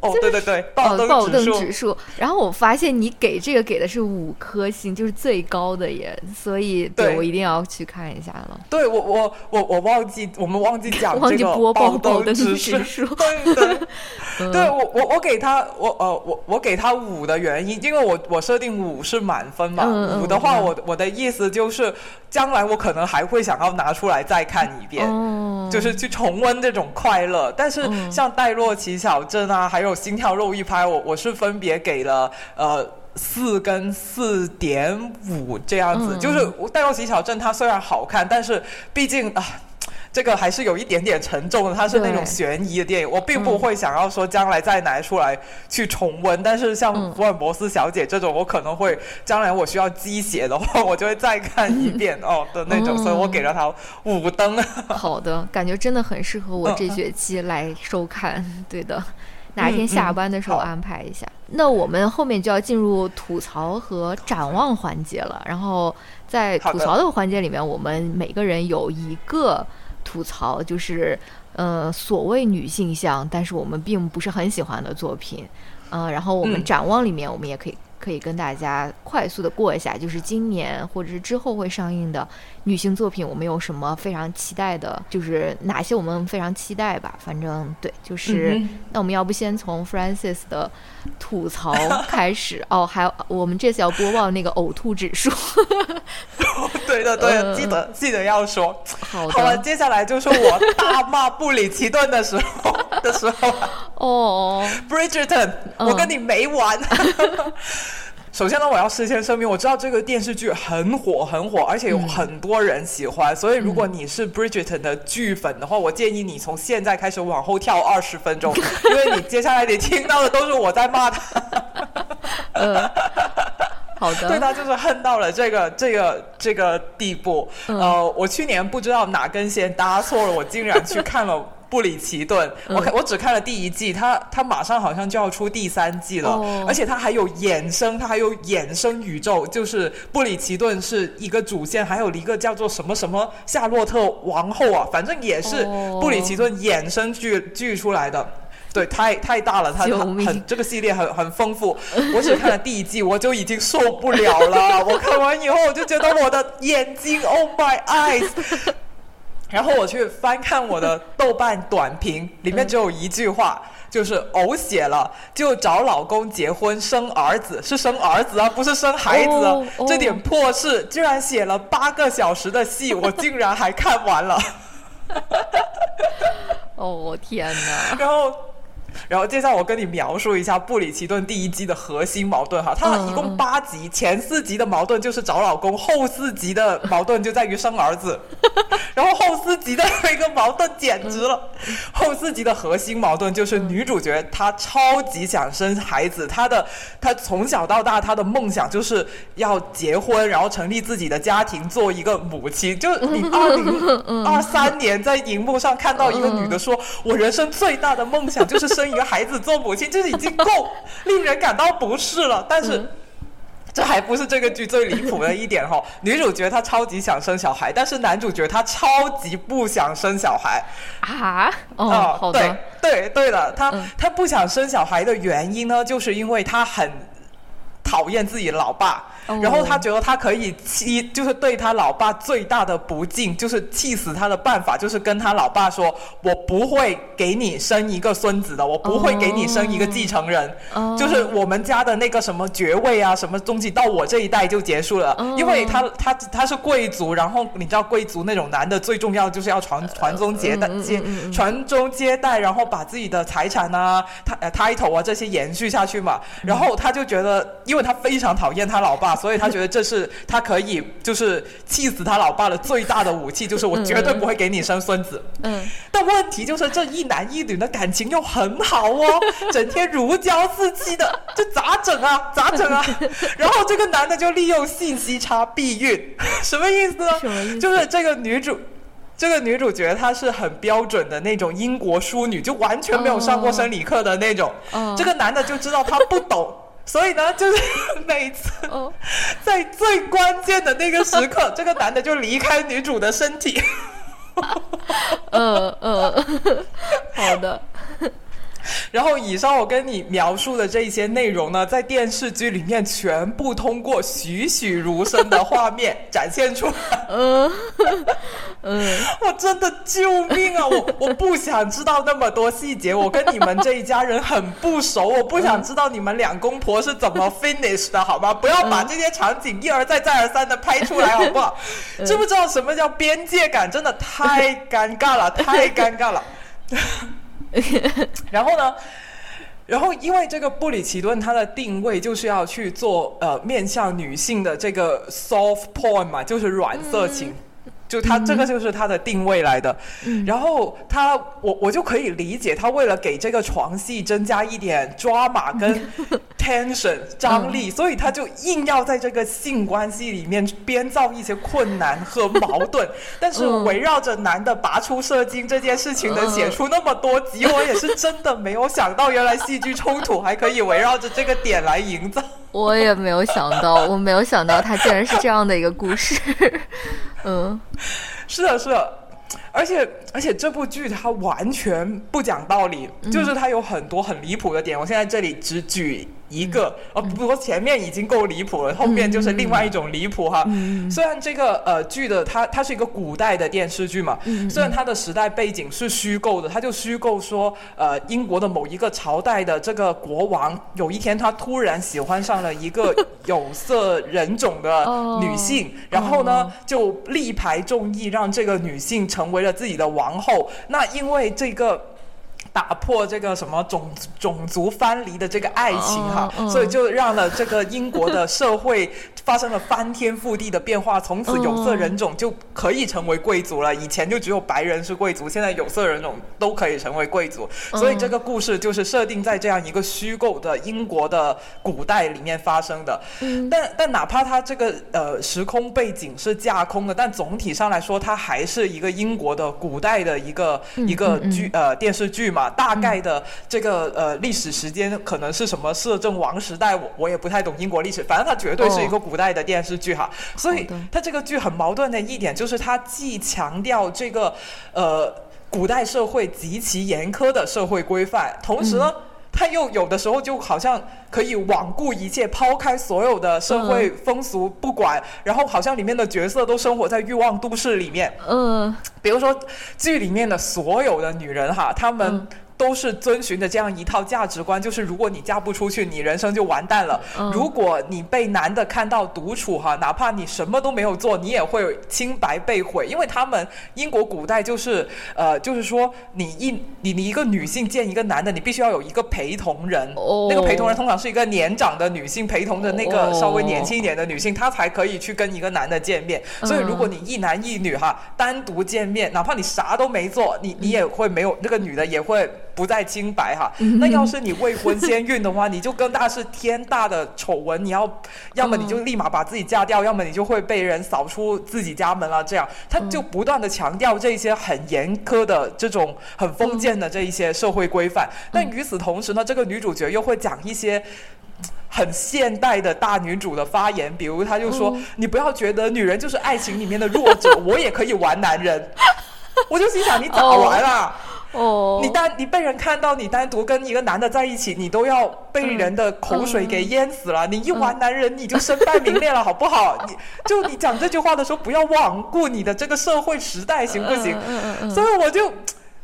哦，对对对，爆爆灯指数。然后我发现你给这个给的是五颗星，就是最高的耶，所以对我一定要去看一下了。对我我我我忘记我们忘记讲 这个爆灯指数。对对 对，我我我给他我呃我我给他五的原因，因为我我设定五是满分嘛，五的话我我的意思就是将来我可能还会想要拿出来再看一遍，就是去重温这种快乐。但是像戴洛奇小镇啊，还有。心跳肉一拍，我我是分别给了呃四跟四点五这样子，就是《戴洛奇小镇》它虽然好看，但是毕竟啊。这个还是有一点点沉重的，它是那种悬疑的电影，我并不会想要说将来再拿出来去重温。但是像福尔摩斯小姐这种，我可能会将来我需要鸡血的话，我就会再看一遍 哦的那种，所以我给了它五灯。好的，感觉真的很适合我这学期来收看。对的，哪天下班的时候安排一下。那我们后面就要进入吐槽和展望环节了。然后在吐槽的环节里面，我们每个人有一个。吐槽就是，呃，所谓女性向，但是我们并不是很喜欢的作品，嗯，然后我们展望里面，我们也可以。可以跟大家快速的过一下，就是今年或者是之后会上映的女性作品，我们有什么非常期待的？就是哪些我们非常期待吧。反正对，就是那我们要不先从 f r a n c i s 的吐槽开始哦。还有我们这次要播报那个呕吐指数。对的，对，记得记得要说。好的，接下来就是我大骂布里奇顿的时候的时候。哦，Bridgerton，我跟你没完。首先呢，我要事先声明，我知道这个电视剧很火很火，而且有很多人喜欢。所以，如果你是 Bridgerton 的剧粉的话，我建议你从现在开始往后跳二十分钟，因为你接下来你听到的都是我在骂他。嗯，好的。对他就是恨到了这个这个这个地步。呃，我去年不知道哪根弦搭错了，我竟然去看了。布里奇顿，我看我只看了第一季，他他马上好像就要出第三季了，而且他还有衍生，他还有衍生宇宙，就是布里奇顿是一个主线，还有一个叫做什么什么夏洛特王后啊，反正也是布里奇顿衍生剧剧出来的，对，太太大了，他很这个系列很很丰富，我只看了第一季，我就已经受不了了，我看完以后我就觉得我的眼睛，Oh my eyes。然后我去翻看我的豆瓣短评，里面只有一句话，就是呕血了，就找老公结婚生儿子，是生儿子啊，不是生孩子啊！这点破事，居然写了八个小时的戏，我竟然还看完了。哦我天哪！然后。然后接下来我跟你描述一下布里奇顿第一季的核心矛盾哈，它一共八集，前四集的矛盾就是找老公，后四集的矛盾就在于生儿子，然后后四集的那个矛盾简直了，后四集的核心矛盾就是女主角她超级想生孩子，她的她从小到大她的梦想就是要结婚，然后成立自己的家庭，做一个母亲。就你二零二三年在荧幕上看到一个女的说，我人生最大的梦想就是生。一个孩子做母亲，这已经够令人感到不适了。但是，这还不是这个剧最离谱的一点哈。女主角她超级想生小孩，但是男主角他超级不想生小孩啊。哦，对对对了，他他不想生小孩的原因呢，就是因为他很讨厌自己的老爸。然后他觉得他可以气，就是对他老爸最大的不敬，就是气死他的办法，就是跟他老爸说：“我不会给你生一个孙子的，我不会给你生一个继承人，就是我们家的那个什么爵位啊，什么东西到我这一代就结束了。因为他他他是贵族，然后你知道贵族那种男的最重要就是要传传宗接代接传宗接代，然后把自己的财产啊、他 title 啊这些延续下去嘛。然后他就觉得，因为他非常讨厌他老爸。所以他觉得这是他可以就是气死他老爸的最大的武器，就是我绝对不会给你生孙子。嗯，但问题就是这一男一女的感情又很好哦，整天如胶似漆的，这咋整啊？咋整啊？然后这个男的就利用信息差避孕，什么意思呢？就是这个女主。这个女主角她是很标准的那种英国淑女，就完全没有上过生理课的那种。这个男的就知道她不懂，所以呢，就是 每次在最关键的那个时刻，这个男的就离开女主的身体。嗯 嗯，好的。然后，以上我跟你描述的这些内容呢，在电视剧里面全部通过栩栩如生的画面展现出来。嗯 嗯，我真的救命啊！我我不想知道那么多细节，我跟你们这一家人很不熟，我不想知道你们两公婆是怎么 finish 的，好吗？不要把这些场景一而再再而三的拍出来，好不好？知不知道什么叫边界感？真的太尴尬了，太尴尬了。然后呢？然后因为这个布里奇顿它的定位就是要去做呃面向女性的这个 soft porn 嘛，就是软色情。就他这个就是他的定位来的，然后他我我就可以理解他为了给这个床戏增加一点抓马跟 tension 张力，所以他就硬要在这个性关系里面编造一些困难和矛盾。但是围绕着男的拔出射精这件事情能写出那么多集，我也是真的没有想到，原来戏剧冲突还可以围绕着这个点来营造。我也没有想到，我没有想到他竟然是这样的一个故事。嗯，是的，是的，而且而且这部剧它完全不讲道理，就是它有很多很离谱的点。我现在这里只举。一个哦，不过前面已经够离谱了，后面就是另外一种离谱哈。虽然这个呃剧的它它是一个古代的电视剧嘛，虽然它的时代背景是虚构的，它就虚构说呃英国的某一个朝代的这个国王有一天他突然喜欢上了一个有色人种的女性，然后呢就力排众议让这个女性成为了自己的王后。那因为这个。打破这个什么种种族藩篱的这个爱情哈，所以就让了这个英国的社会发生了翻天覆地的变化。从此有色人种就可以成为贵族了，以前就只有白人是贵族，现在有色人种都可以成为贵族。所以这个故事就是设定在这样一个虚构的英国的古代里面发生的。但但哪怕它这个呃时空背景是架空的，但总体上来说，它还是一个英国的古代的一个一个剧呃电视剧嘛。大概的这个呃历史时间可能是什么摄政王时代，我我也不太懂英国历史，反正它绝对是一个古代的电视剧哈。所以它这个剧很矛盾的一点就是，它既强调这个呃古代社会极其严苛的社会规范，同时呢，他又有的时候就好像可以罔顾一切，抛开所有的社会风俗不管，然后好像里面的角色都生活在欲望都市里面。嗯，比如说剧里面的所有的女人哈，她们。都是遵循着这样一套价值观，就是如果你嫁不出去，你人生就完蛋了。如果你被男的看到独处哈，哪怕你什么都没有做，你也会清白被毁。因为他们英国古代就是呃，就是说你一你你一个女性见一个男的，你必须要有一个陪同人，那个陪同人通常是一个年长的女性陪同着那个稍微年轻一点的女性，她才可以去跟一个男的见面。所以如果你一男一女哈单独见面，哪怕你啥都没做，你你也会没有那个女的也会。不再清白哈，那要是你未婚先孕的话，你就更大是天大的丑闻。你要要么你就立马把自己嫁掉，要么你就会被人扫出自己家门了。这样，他就不断的强调这些很严苛的这种很封建的这一些社会规范。但与此同时呢，这个女主角又会讲一些很现代的大女主的发言，比如她就说：“你不要觉得女人就是爱情里面的弱者，我也可以玩男人。”我就心想，你咋玩啊？哦，你单你被人看到你单独跟一个男的在一起，你都要被人的口水给淹死了。你一玩男人，你就身败名裂了，好不好？你就你讲这句话的时候，不要罔顾你的这个社会时代，行不行？所以我就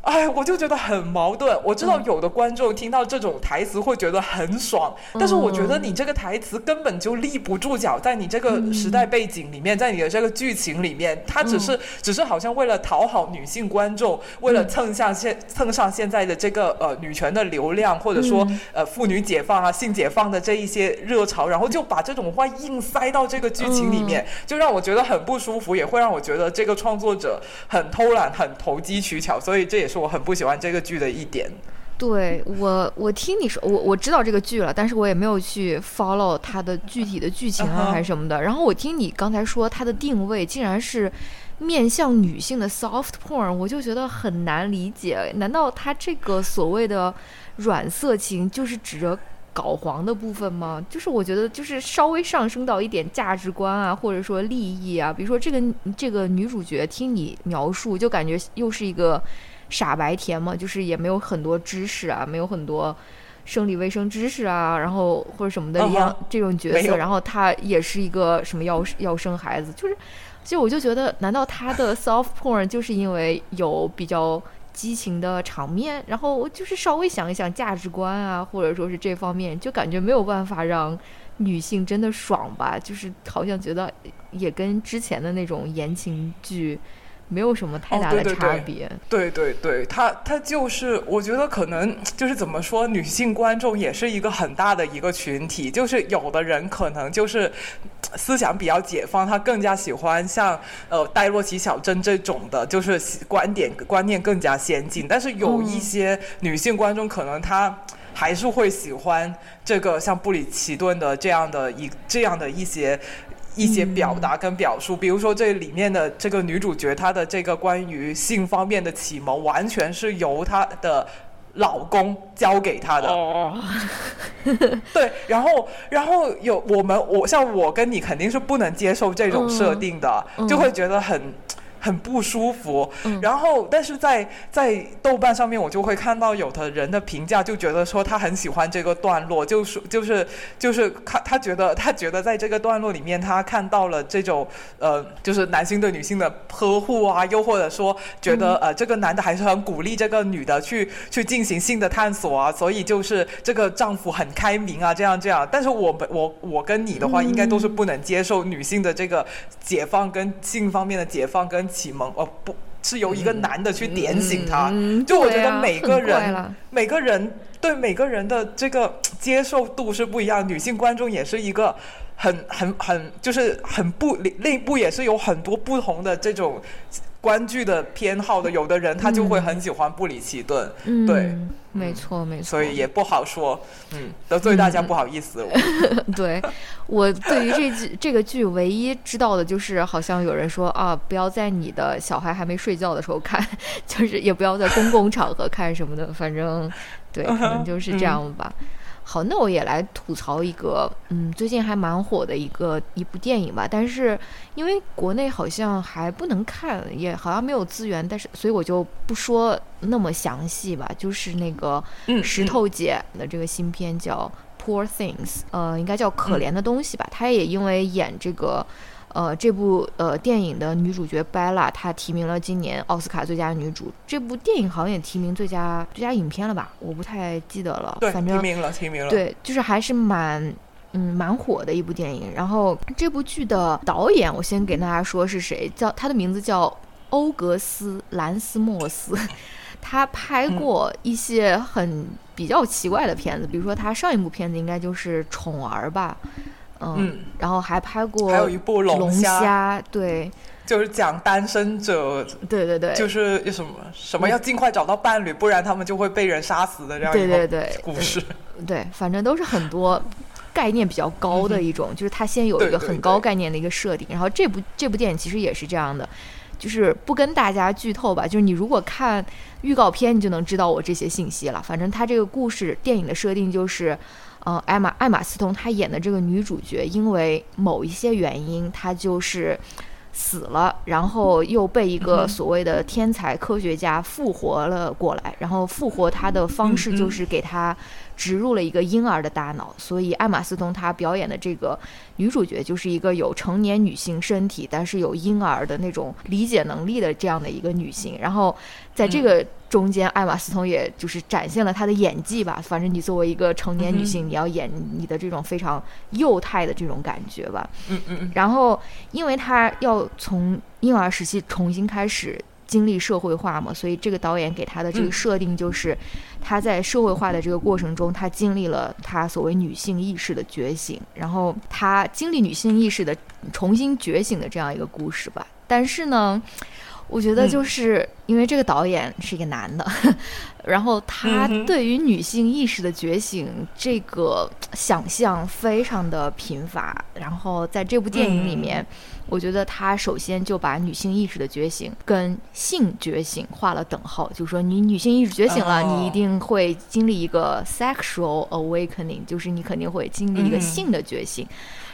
哎，我就觉得很矛盾。我知道有的观众听到这种台词会觉得很爽，但是我觉得你这个台词根本就立不住脚，在你这个时代背景里面，在你的这个剧情里面，它只是只是好像为了讨好女性观众，为了蹭上现蹭上现在的这个呃女权的流量，或者说呃妇女解放啊、性解放的这一些热潮，然后就把这种话硬塞到这个剧情里面，就让我觉得很不舒服，也会让我觉得这个创作者很偷懒、很投机取巧，所以这也是。是我很不喜欢这个剧的一点。对我，我听你说，我我知道这个剧了，但是我也没有去 follow 它的具体的剧情啊，还是什么的。然后我听你刚才说它的定位竟然是面向女性的 soft porn，我就觉得很难理解。难道它这个所谓的软色情就是指着搞黄的部分吗？就是我觉得就是稍微上升到一点价值观啊，或者说利益啊，比如说这个这个女主角，听你描述就感觉又是一个。傻白甜嘛，就是也没有很多知识啊，没有很多生理卫生知识啊，然后或者什么的一样这种角色，然后他也是一个什么要要生孩子，就是，就我就觉得，难道他的 soft porn 就是因为有比较激情的场面，然后我就是稍微想一想价值观啊，或者说是这方面，就感觉没有办法让女性真的爽吧，就是好像觉得也跟之前的那种言情剧。没有什么太大的差别。对对对，他他就是，我觉得可能就是怎么说，女性观众也是一个很大的一个群体。就是有的人可能就是思想比较解放，他更加喜欢像呃戴洛奇小镇这种的，就是观点观念更加先进。但是有一些女性观众，可能她还是会喜欢这个像布里奇顿的这样的一这样的一些。一些表达跟表述，比如说这里面的这个女主角，她的这个关于性方面的启蒙，完全是由她的老公教给她的。哦，对，然后，然后有我们，我像我跟你肯定是不能接受这种设定的，就会觉得很。很不舒服，然后但是在在豆瓣上面，我就会看到有的人的评价，就觉得说他很喜欢这个段落，就是就是就是他他觉得他觉得在这个段落里面，他看到了这种呃，就是男性对女性的呵护啊，又或者说觉得呃这个男的还是很鼓励这个女的去去进行性的探索啊，所以就是这个丈夫很开明啊，这样这样。但是我们我我跟你的话，应该都是不能接受女性的这个解放跟性方面的解放跟。启蒙哦，不是由一个男的去点醒他，就我觉得每个人每个人对每个人的这个接受度是不一样，女性观众也是一个很很很就是很不内部也是有很多不同的这种。观剧的偏好的，有的人他就会很喜欢布里奇顿，对，没错没错，所以也不好说，嗯，得罪大家不好意思。对，我对于这剧 这个剧唯一知道的就是，好像有人说啊，不要在你的小孩还没睡觉的时候看，就是也不要在公共场合看什么的，反正对，可能就是这样吧。好，那我也来吐槽一个，嗯，最近还蛮火的一个一部电影吧。但是因为国内好像还不能看，也好像没有资源，但是所以我就不说那么详细吧。就是那个石头姐的这个新片叫《Poor Things》，呃，应该叫可怜的东西吧。她也因为演这个。呃，这部呃电影的女主角 Bella，她提名了今年奥斯卡最佳女主。这部电影好像也提名最佳最佳影片了吧？我不太记得了。对，反正提名了，提名了。对，就是还是蛮嗯蛮火的一部电影。然后这部剧的导演，我先给大家说是谁，叫他的名字叫欧格斯·兰斯莫斯。他拍过一些很比较奇怪的片子，比如说他上一部片子应该就是《宠儿》吧。嗯，然后还拍过，还有一部龙虾，对，就是讲单身者，对对对，就是什么什么要尽快找到伴侣，不然他们就会被人杀死的这样一个故事。对，反正都是很多概念比较高的一种，就是他先有一个很高概念的一个设定，然后这部这部电影其实也是这样的，就是不跟大家剧透吧，就是你如果看预告片，你就能知道我这些信息了。反正他这个故事电影的设定就是。嗯，艾玛艾玛斯通她演的这个女主角，因为某一些原因，她就是死了，然后又被一个所谓的天才科学家复活了过来。然后复活她的方式就是给她植入了一个婴儿的大脑，所以艾玛斯通她表演的这个女主角就是一个有成年女性身体，但是有婴儿的那种理解能力的这样的一个女性。然后在这个中间，艾玛斯通也就是展现了她的演技吧。反正你作为一个成年女性，你要演你的这种非常幼态的这种感觉吧。嗯嗯嗯。然后，因为她要从婴儿时期重新开始。经历社会化嘛，所以这个导演给他的这个设定就是，他在社会化的这个过程中，他经历了他所谓女性意识的觉醒，然后他经历女性意识的重新觉醒的这样一个故事吧。但是呢。我觉得就是因为这个导演是一个男的，然后他对于女性意识的觉醒这个想象非常的贫乏。然后在这部电影里面，我觉得他首先就把女性意识的觉醒跟性觉醒画了等号，就是说你女性意识觉醒了，你一定会经历一个 sexual awakening，就是你肯定会经历一个性的觉醒。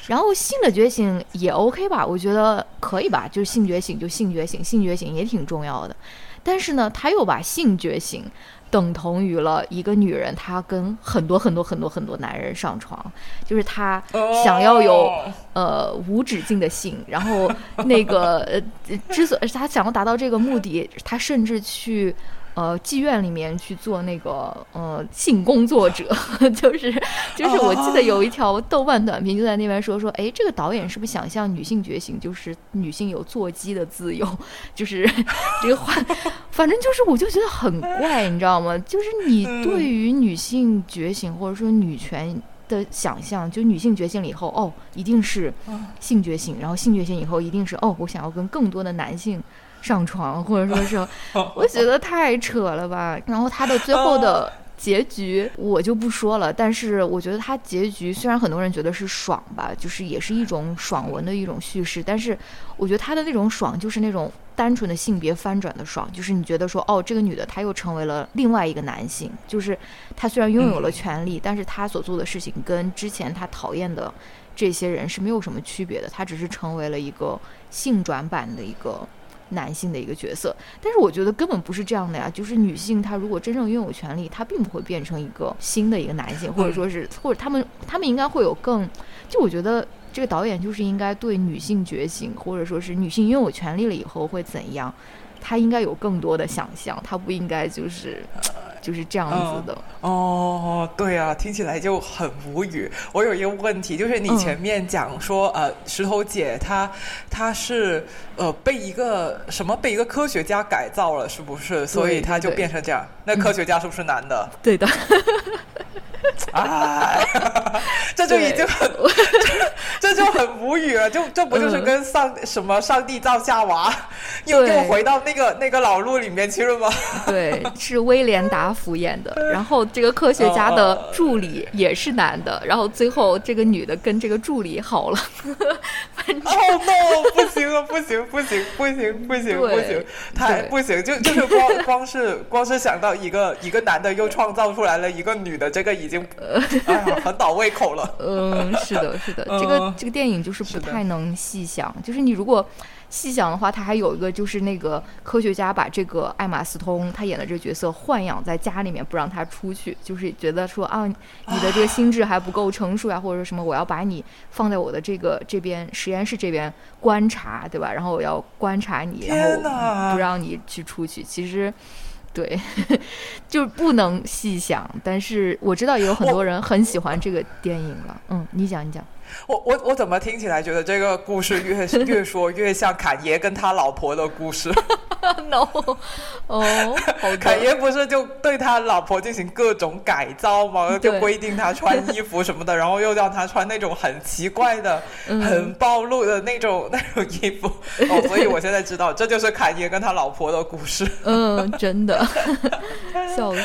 然后性的觉醒也 OK 吧，我觉得可以吧，就是性觉醒就性觉醒，性觉醒也挺重要的。但是呢，他又把性觉醒等同于了一个女人，她跟很多很多很多很多男人上床，就是她想要有呃无止境的性。然后那个呃，之所以她想要达到这个目的，她甚至去。呃，妓院里面去做那个呃性工作者，就是就是我记得有一条豆瓣短评就在那边说说，哎，这个导演是不是想向女性觉醒就是女性有做鸡的自由？就是 这个话，反正就是我就觉得很怪，你知道吗？就是你对于女性觉醒或者说女权的想象，就女性觉醒了以后，哦，一定是性觉醒，然后性觉醒以后一定是哦，我想要跟更多的男性。上床，或者说是，我觉得太扯了吧。然后他的最后的结局我就不说了，但是我觉得他结局虽然很多人觉得是爽吧，就是也是一种爽文的一种叙事，但是我觉得他的那种爽就是那种单纯的性别翻转的爽，就是你觉得说哦，这个女的她又成为了另外一个男性，就是她虽然拥有了权利，但是她所做的事情跟之前她讨厌的这些人是没有什么区别的，她只是成为了一个性转版的一个。男性的一个角色，但是我觉得根本不是这样的呀。就是女性，她如果真正拥有权利，她并不会变成一个新的一个男性，或者说是，或者他们他们应该会有更，就我觉得这个导演就是应该对女性觉醒，或者说是女性拥有权利了以后会怎样，他应该有更多的想象，他不应该就是。就是这样子的哦，对啊，听起来就很无语。我有一个问题，就是你前面讲说，呃，石头姐她她是呃被一个什么被一个科学家改造了，是不是？所以她就变成这样。那科学家是不是男的？对的。哎，这就已经很，这就很无语了。就这不就是跟上什么上帝造夏娃，又又回到那个那个老路里面去了吗？对，是威廉达福演的。然后这个科学家的助理也是男的。然后最后这个女的跟这个助理好了。哦 no！不行了，不行，不行，不行，不行，不行，太不行！就就是光光是光是想到一个一个男的又创造出来了一个女的，这个已经呃很倒胃口了。嗯，是的，是的，这个这个电影就是不太能细想，就是你如果。细想的话，他还有一个就是那个科学家把这个艾玛斯通他演的这个角色豢养在家里面，不让他出去，就是觉得说啊，你的这个心智还不够成熟呀，或者什么，我要把你放在我的这个这边实验室这边观察，对吧？然后我要观察你，然后不让你去出去。其实，对，就是不能细想。但是我知道也有很多人很喜欢这个电影了。嗯，你讲，你讲。我我我怎么听起来觉得这个故事越 越说越像侃爷跟他老婆的故事？No，哦，侃爷不是就对他老婆进行各种改造吗？就规定他穿衣服什么的，然后又让他穿那种很奇怪的、很暴露的那种那种衣服。哦，所以我现在知道，这就是侃爷跟他老婆的故事。嗯，真的，笑死。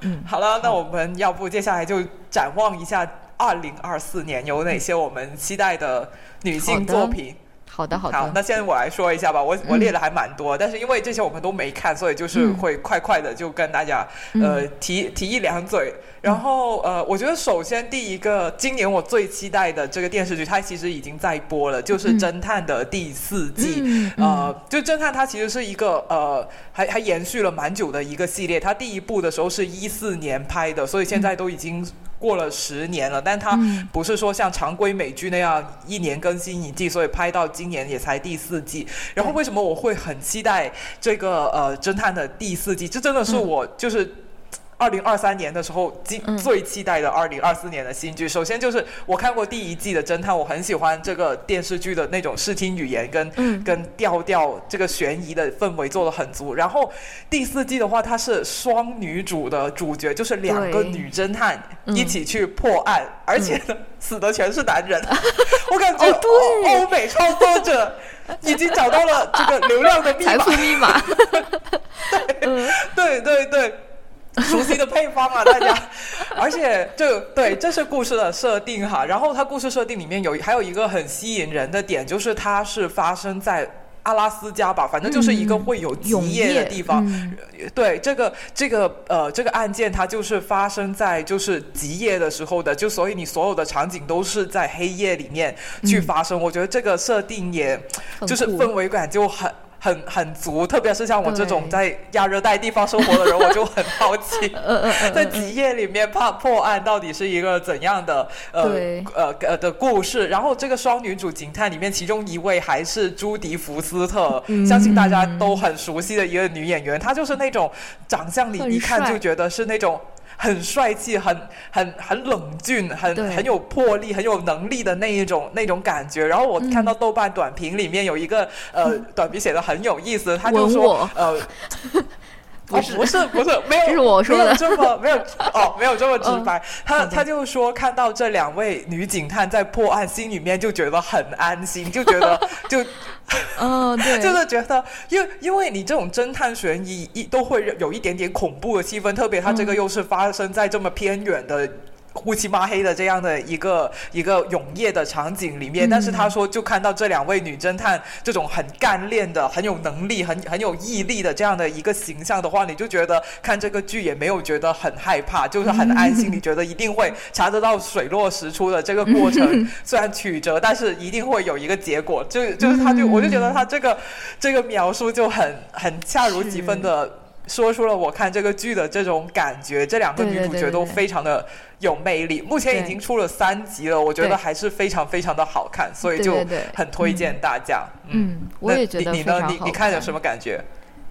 嗯，好了，那我们要不接下来就展望一下。二零二四年有哪些我们期待的女性作品？好的好的。好，那现在我来说一下吧，我我列的还蛮多，但是因为这些我们都没看，所以就是会快快的就跟大家呃提提一两嘴。然后呃，我觉得首先第一个，今年我最期待的这个电视剧，它其实已经在播了，就是《侦探》的第四季。呃，就《侦探》它其实是一个呃，还还延续了蛮久的一个系列。它第一部的时候是一四年拍的，所以现在都已经过了十年了。但它不是说像常规美剧那样一年更新一季，所以拍到今年也才第四季。然后为什么我会很期待这个呃《侦探》的第四季？这真的是我就是。二零二三年的时候，最最期待的二零二四年的新剧，首先就是我看过第一季的侦探，我很喜欢这个电视剧的那种视听语言跟跟调调，这个悬疑的氛围做的很足。然后第四季的话，它是双女主的主角，就是两个女侦探一起去破案，而且呢，死的全是男人。我感觉欧美创作者已经找到了这个流量的密码，财富密码。对对对对。熟悉的配方啊，大家，而且就对这是故事的设定哈。然后它故事设定里面有还有一个很吸引人的点，就是它是发生在阿拉斯加吧，反正就是一个会有极夜的地方。对，这个这个呃这个案件它就是发生在就是极夜的时候的，就所以你所有的场景都是在黑夜里面去发生。我觉得这个设定也就是氛围感就很。很很足，特别是像我这种在亚热带地方生活的人，我就很好奇 在极夜里面怕破案到底是一个怎样的呃呃呃的故事。然后这个双女主警探里面，其中一位还是朱迪福斯特，相信大家都很熟悉的一个女演员，她就是那种长相里一看就觉得是那种。很帅气，很很很冷峻，很很有魄力，很有能力的那一种那种感觉。然后我看到豆瓣短评里面有一个呃 短评写的很有意思，他就说呃。不是不是不是没有，是我说的这么没有哦，没有这么直白。他他就说看到这两位女警探在破案，心里面就觉得很安心，就觉得 就嗯对，就是觉得，因为因为你这种侦探悬疑一都会有一点点恐怖的气氛，特别他这个又是发生在这么偏远的。乌漆抹黑的这样的一个一个永夜的场景里面，但是他说就看到这两位女侦探这种很干练的、很有能力、很很有毅力的这样的一个形象的话，你就觉得看这个剧也没有觉得很害怕，就是很安心。你觉得一定会查得到水落石出的这个过程，虽然曲折，但是一定会有一个结果。就就是他就我就觉得他这个这个描述就很很恰如其分的。说出了我看这个剧的这种感觉，这两个女主角都非常的有魅力。目前已经出了三集了，我觉得还是非常非常的好看，所以就很推荐大家。嗯，我也觉得你呢？你你看有什么感觉？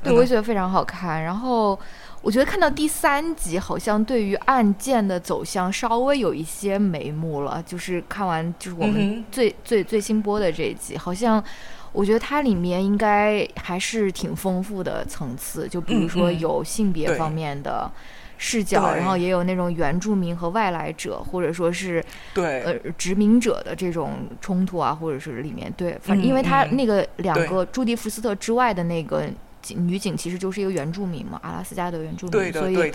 对，我也觉得非常好看。然后我觉得看到第三集，好像对于案件的走向稍微有一些眉目了。就是看完就是我们最最最新播的这一集，好像。我觉得它里面应该还是挺丰富的层次，就比如说有性别方面的视角，然后也有那种原住民和外来者，或者说是对。呃殖民者的这种冲突啊，或者是里面对，反正因为他那个两个朱迪福斯特之外的那个女警其实就是一个原住民嘛，阿拉斯加的原住民，所以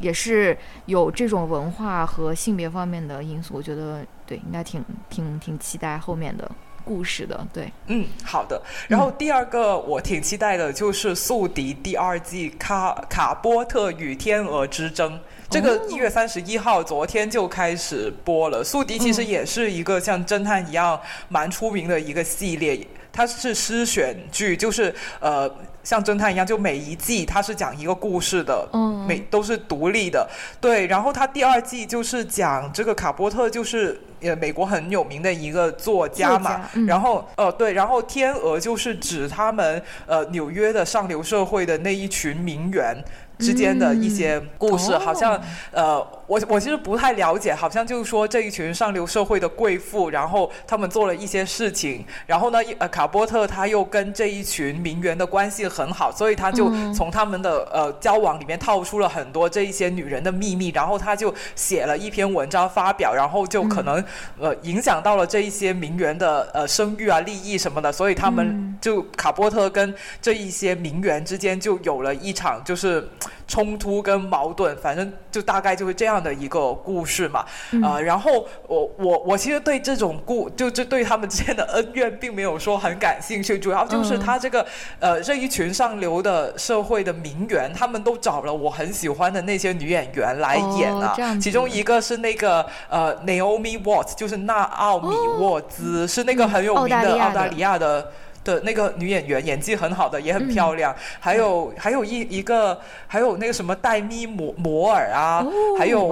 也是有这种文化和性别方面的因素。我觉得对，应该挺挺挺期待后面的。故事的对，嗯，好的。然后第二个我挺期待的就是《宿敌》第二季《卡卡波特与天鹅之争》，这个一月三十一号昨天就开始播了。《宿敌》其实也是一个像侦探一样蛮出名的一个系列，它是诗选剧，就是呃像侦探一样，就每一季它是讲一个故事的，嗯，每都是独立的。对，然后它第二季就是讲这个卡波特就是。呃，美国很有名的一个作家嘛，然后呃，对，然后天鹅就是指他们呃纽约的上流社会的那一群名媛。之间的一些故事，好像呃，我我其实不太了解，好像就是说这一群上流社会的贵妇，然后他们做了一些事情，然后呢，呃，卡波特他又跟这一群名媛的关系很好，所以他就从他们的呃交往里面套出了很多这一些女人的秘密，然后他就写了一篇文章发表，然后就可能呃影响到了这一些名媛的呃声誉啊、利益什么的，所以他们就卡波特跟这一些名媛之间就有了一场就是。冲突跟矛盾，反正就大概就是这样样的一个故事嘛，呃，然后我我我其实对这种故就就对他们之间的恩怨并没有说很感兴趣，主要就是他这个呃这一群上流的社会的名媛，他们都找了我很喜欢的那些女演员来演啊，其中一个是那个呃 Naomi Watts，就是纳奥米沃兹，是那个很有名的。澳大利亚的。的那个女演员演技很好的，也很漂亮。还有还有一一个，还有那个什么黛咪摩摩尔啊，还有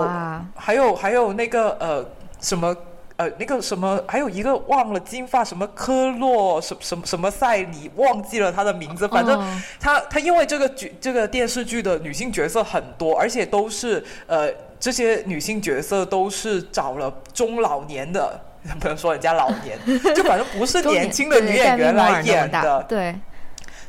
还有还有那个呃什么呃那个什么，还有一个忘了金发什么科洛什什么什么赛里，忘记了她的名字。反正她她因为这个剧这个电视剧的女性角色很多，而且都是呃这些女性角色都是找了中老年的。不能说人家老年，就反正不是年轻的女演员来演的，对。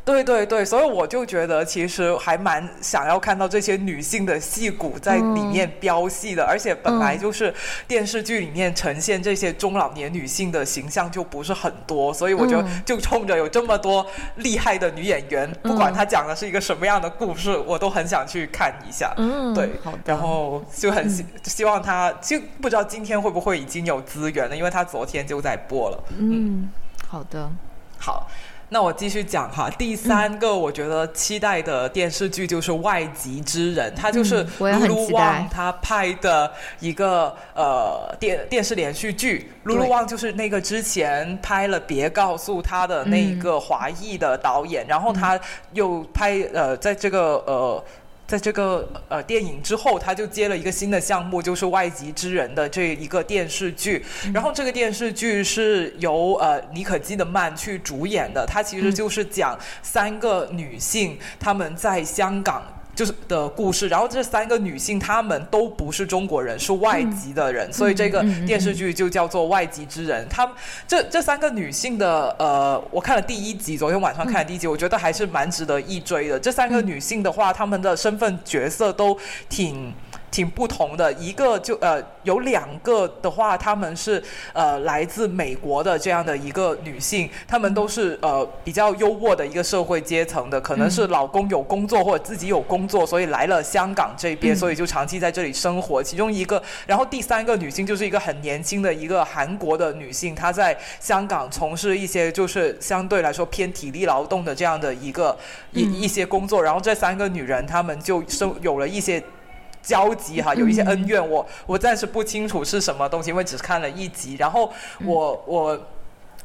对对对，所以我就觉得其实还蛮想要看到这些女性的戏骨在里面飙戏的，而且本来就是电视剧里面呈现这些中老年女性的形象就不是很多，所以我就就冲着有这么多厉害的女演员，不管她讲的是一个什么样的故事，我都很想去看一下。嗯，对，然后就很希希望她，就不知道今天会不会已经有资源了，因为她昨天就在播了。嗯，好的，好。那我继续讲哈，第三个我觉得期待的电视剧就是《外籍之人》，他就是卢卢旺他拍的一个呃电电视连续剧。卢卢旺就是那个之前拍了《别告诉他》的那个华裔的导演，然后他又拍呃在这个呃。在这个呃电影之后，他就接了一个新的项目，就是《外籍之人》的这一个电视剧。然后这个电视剧是由呃妮可基德曼去主演的，它其实就是讲三个女性她们在香港。就是的故事，然后这三个女性她们都不是中国人，是外籍的人，所以这个电视剧就叫做《外籍之人》。她们这这三个女性的呃，我看了第一集，昨天晚上看了第一集，我觉得还是蛮值得一追的。这三个女性的话，她们的身份角色都挺。挺不同的，一个就呃有两个的话，他们是呃来自美国的这样的一个女性，她们都是呃比较优渥的一个社会阶层的，可能是老公有工作或者自己有工作，所以来了香港这边，所以就长期在这里生活。其中一个，然后第三个女性就是一个很年轻的一个韩国的女性，她在香港从事一些就是相对来说偏体力劳动的这样的一个一一些工作，然后这三个女人她们就生有了一些。交集哈，有一些恩怨，我我暂时不清楚是什么东西，因为只看了一集，然后我我。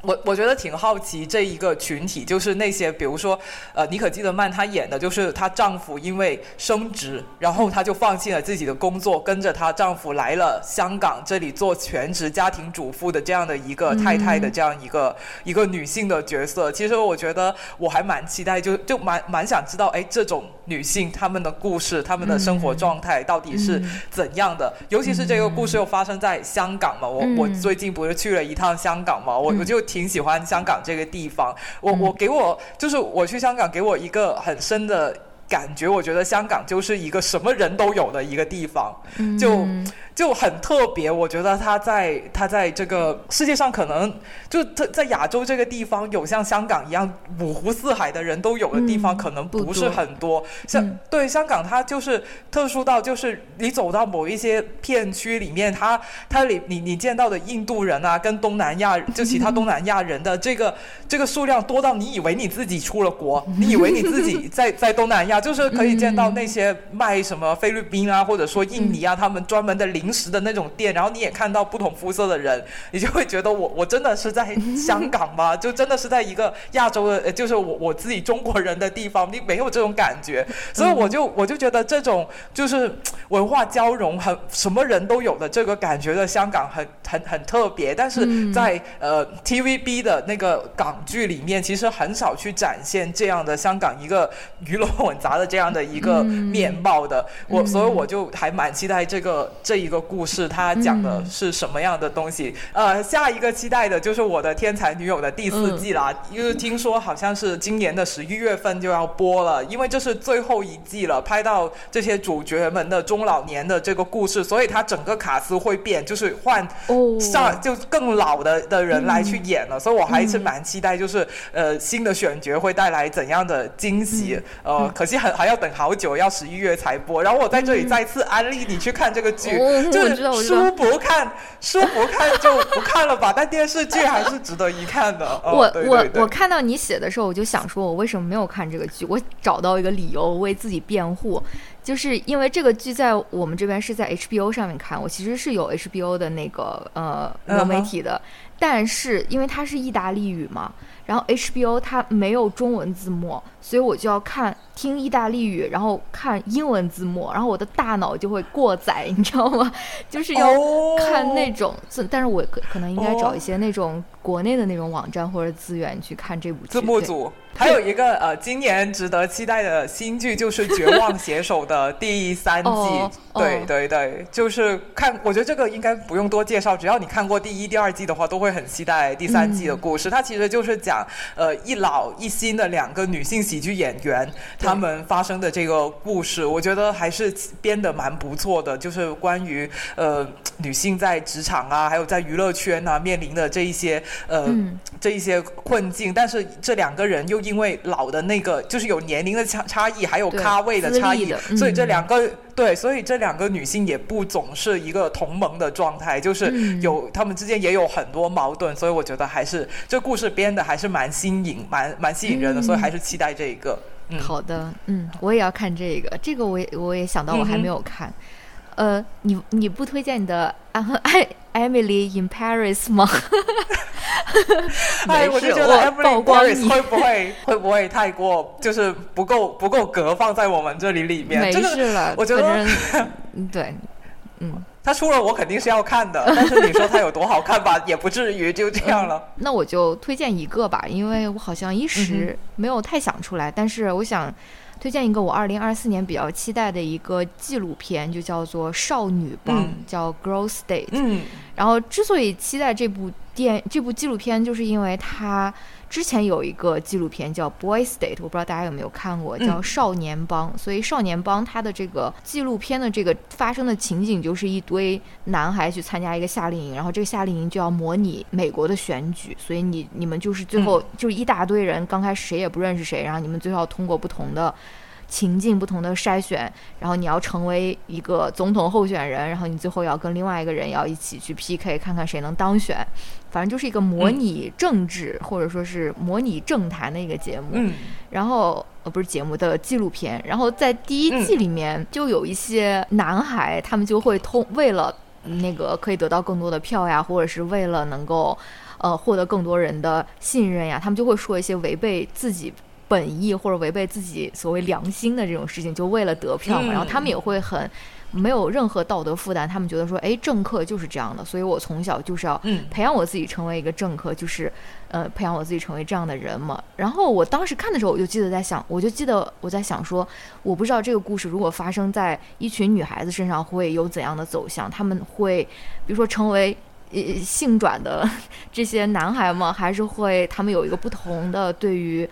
我我觉得挺好奇这一个群体，就是那些比如说，呃，妮可基德曼她演的就是她丈夫因为升职，然后她就放弃了自己的工作，跟着她丈夫来了香港这里做全职家庭主妇的这样的一个太太的这样一个一个女性的角色。其实我觉得我还蛮期待，就就蛮蛮想知道，哎，这种女性她们的故事，她们的生活状态到底是怎样的？尤其是这个故事又发生在香港嘛，我我最近不是去了一趟香港嘛，我我就。挺喜欢香港这个地方，我我给我就是我去香港给我一个很深的感觉，我觉得香港就是一个什么人都有的一个地方，就。就很特别，我觉得他在他在这个世界上可能就在在亚洲这个地方有像香港一样五湖四海的人都有的地方，可能不是很多。像对香港，它就是特殊到就是你走到某一些片区里面，它它里你你见到的印度人啊，跟东南亚就其他东南亚人的这个这个数量多到你以为你自己出了国，你以为你自己在在东南亚，就是可以见到那些卖什么菲律宾啊，或者说印尼啊，他们专门的零食的那种店，然后你也看到不同肤色的人，你就会觉得我我真的是在香港吗？就真的是在一个亚洲的，就是我我自己中国人的地方，你没有这种感觉，所以我就我就觉得这种就是文化交融，很什么人都有的这个感觉的香港很很很特别，但是在呃 TVB 的那个港剧里面，其实很少去展现这样的香港一个鱼龙混杂的这样的一个面貌的，我所以我就还蛮期待这个这一。个故事，它讲的是什么样的东西？呃，下一个期待的就是我的天才女友的第四季啦，因为听说好像是今年的十一月份就要播了，因为这是最后一季了，拍到这些主角们的中老年的这个故事，所以它整个卡司会变，就是换上就更老的的人来去演了，所以我还是蛮期待，就是呃新的选角会带来怎样的惊喜？呃，可惜。戏还还要等好久，要十一月才播。然后我在这里再次安利你去看这个剧，就是书不看，书不看就不看了吧。但电视剧还是值得一看的。我我我看到你写的时候，我就想说，我为什么没有看这个剧？我找到一个理由为自己辩护。就是因为这个剧在我们这边是在 HBO 上面看，我其实是有 HBO 的那个呃流媒体的，但是因为它是意大利语嘛，然后 HBO 它没有中文字幕，所以我就要看听意大利语，然后看英文字幕，然后我的大脑就会过载，你知道吗？就是要看那种字，但是我可可能应该找一些那种国内的那种网站或者资源去看这部剧。字幕组。还有一个呃，今年值得期待的新剧就是《绝望写手》的第三季。对对对，就是看，我觉得这个应该不用多介绍，只要你看过第一、第二季的话，都会很期待第三季的故事。它其实就是讲呃一老一新的两个女性喜剧演员他们发生的这个故事。我觉得还是编的蛮不错的，就是关于呃女性在职场啊，还有在娱乐圈啊面临的这一些呃这一些困境。但是这两个人又因为老的那个，就是有年龄的差差异，还有咖位的差异，所以这两个对，所以这两个女性也不总是一个同盟的状态，就是有她们之间也有很多矛盾，所以我觉得还是这故事编的还是蛮新颖、蛮蛮吸引人的，所以还是期待这一个。好的，嗯，我也要看这个，这个我也我也想到我还没有看。呃，你你不推荐你的《艾艾米丽 in Paris》吗？哎，我就觉得《Emily Paris》会不会会不会太过，就是不够不够格放在我们这里里面？没事了，我觉得，对，嗯，他出了我肯定是要看的，但是你说他有多好看吧，也不至于就这样了。那我就推荐一个吧，因为我好像一时没有太想出来，但是我想。推荐一个我二零二四年比较期待的一个纪录片，就叫做《少女帮》，叫《Girl State》。嗯，然后之所以期待这部电这部纪录片，就是因为它。之前有一个纪录片叫《Boy State》，我不知道大家有没有看过，叫《少年帮》。所以《少年帮》它的这个纪录片的这个发生的情景，就是一堆男孩去参加一个夏令营，然后这个夏令营就要模拟美国的选举，所以你你们就是最后就一大堆人，刚开始谁也不认识谁，然后你们最后通过不同的。情境不同的筛选，然后你要成为一个总统候选人，然后你最后要跟另外一个人要一起去 PK，看看谁能当选。反正就是一个模拟政治或者说是模拟政坛的一个节目。嗯。然后呃不是节目的纪录片，然后在第一季里面就有一些男孩，他们就会通为了那个可以得到更多的票呀，或者是为了能够呃获得更多人的信任呀，他们就会说一些违背自己。本意或者违背自己所谓良心的这种事情，就为了得票嘛。然后他们也会很没有任何道德负担，他们觉得说，哎，政客就是这样的，所以我从小就是要培养我自己成为一个政客，就是呃培养我自己成为这样的人嘛。然后我当时看的时候，我就记得在想，我就记得我在想说，我不知道这个故事如果发生在一群女孩子身上会有怎样的走向，他们会比如说成为呃性转的 这些男孩吗？还是会他们有一个不同的对于。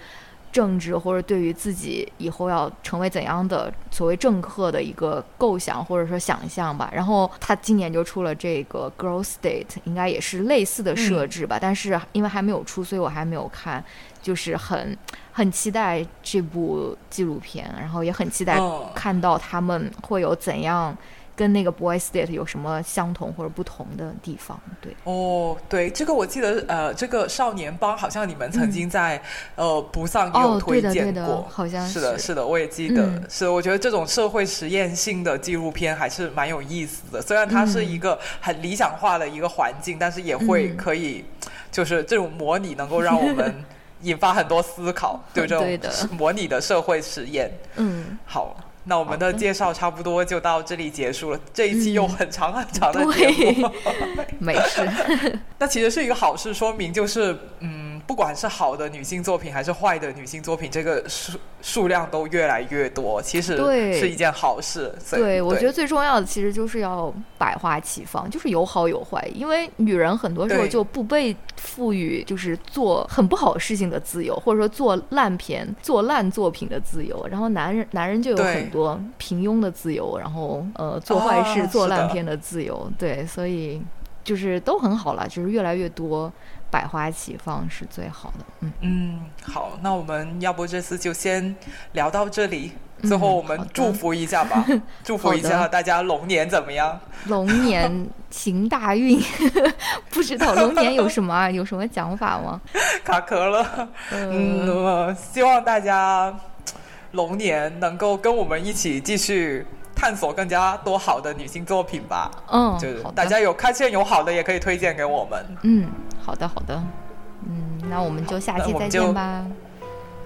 政治或者对于自己以后要成为怎样的所谓政客的一个构想或者说想象吧。然后他今年就出了这个《Girl State》，应该也是类似的设置吧。但是因为还没有出，所以我还没有看，就是很很期待这部纪录片，然后也很期待看到他们会有怎样。跟那个 Boy State 有什么相同或者不同的地方？对哦，对，这个我记得，呃，这个少年帮好像你们曾经在呃不上也有推荐过，好像是的，是的，我也记得。是，我觉得这种社会实验性的纪录片还是蛮有意思的。虽然它是一个很理想化的一个环境，但是也会可以，就是这种模拟能够让我们 引发很多思考，对 这种模拟的社会实验。嗯，好。那我们的介绍差不多就到这里结束了。这一期有很长很长的节目，没事。那其实是一个好事，说明就是嗯。不管是好的女性作品还是坏的女性作品，这个数数量都越来越多，其实是一件好事。对，我觉得最重要的其实就是要百花齐放，就是有好有坏。因为女人很多时候就不被赋予就是做很不好事情的自由，或者说做烂片、做烂作品的自由。然后男人男人就有很多平庸的自由，然后呃做坏事、做烂片的自由。对，所以就是都很好了，就是越来越多。百花齐放是最好的。嗯嗯，好，那我们要不这次就先聊到这里。最后我们祝福一下吧，祝福一下大家龙年怎么样？龙年行大运，不知道龙年有什么啊 有什么讲法吗？卡壳了。嗯，希望大家龙年能够跟我们一起继续。探索更加多好的女性作品吧。嗯，就是大家有看见有好的，也可以推荐给我们。嗯，好的，好的。嗯，那我们就下期再见吧。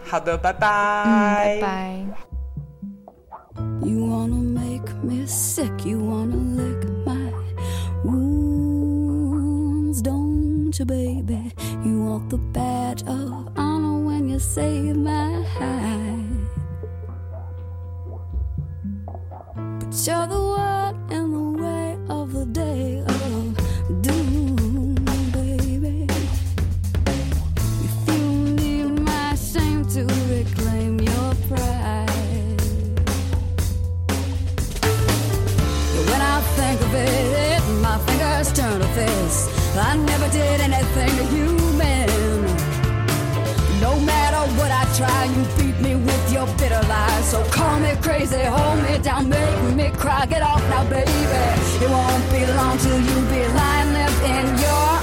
好的，拜拜。拜拜。You're the one in the way of the day oh, of doom, baby. If you need my shame to reclaim your pride. When I think of it, my fingers turn to fist. I never did anything to you. What I try, you beat me with your bitter lies. So call me crazy, hold me down, make me cry. Get off now, baby. It won't be long till you be lying there in your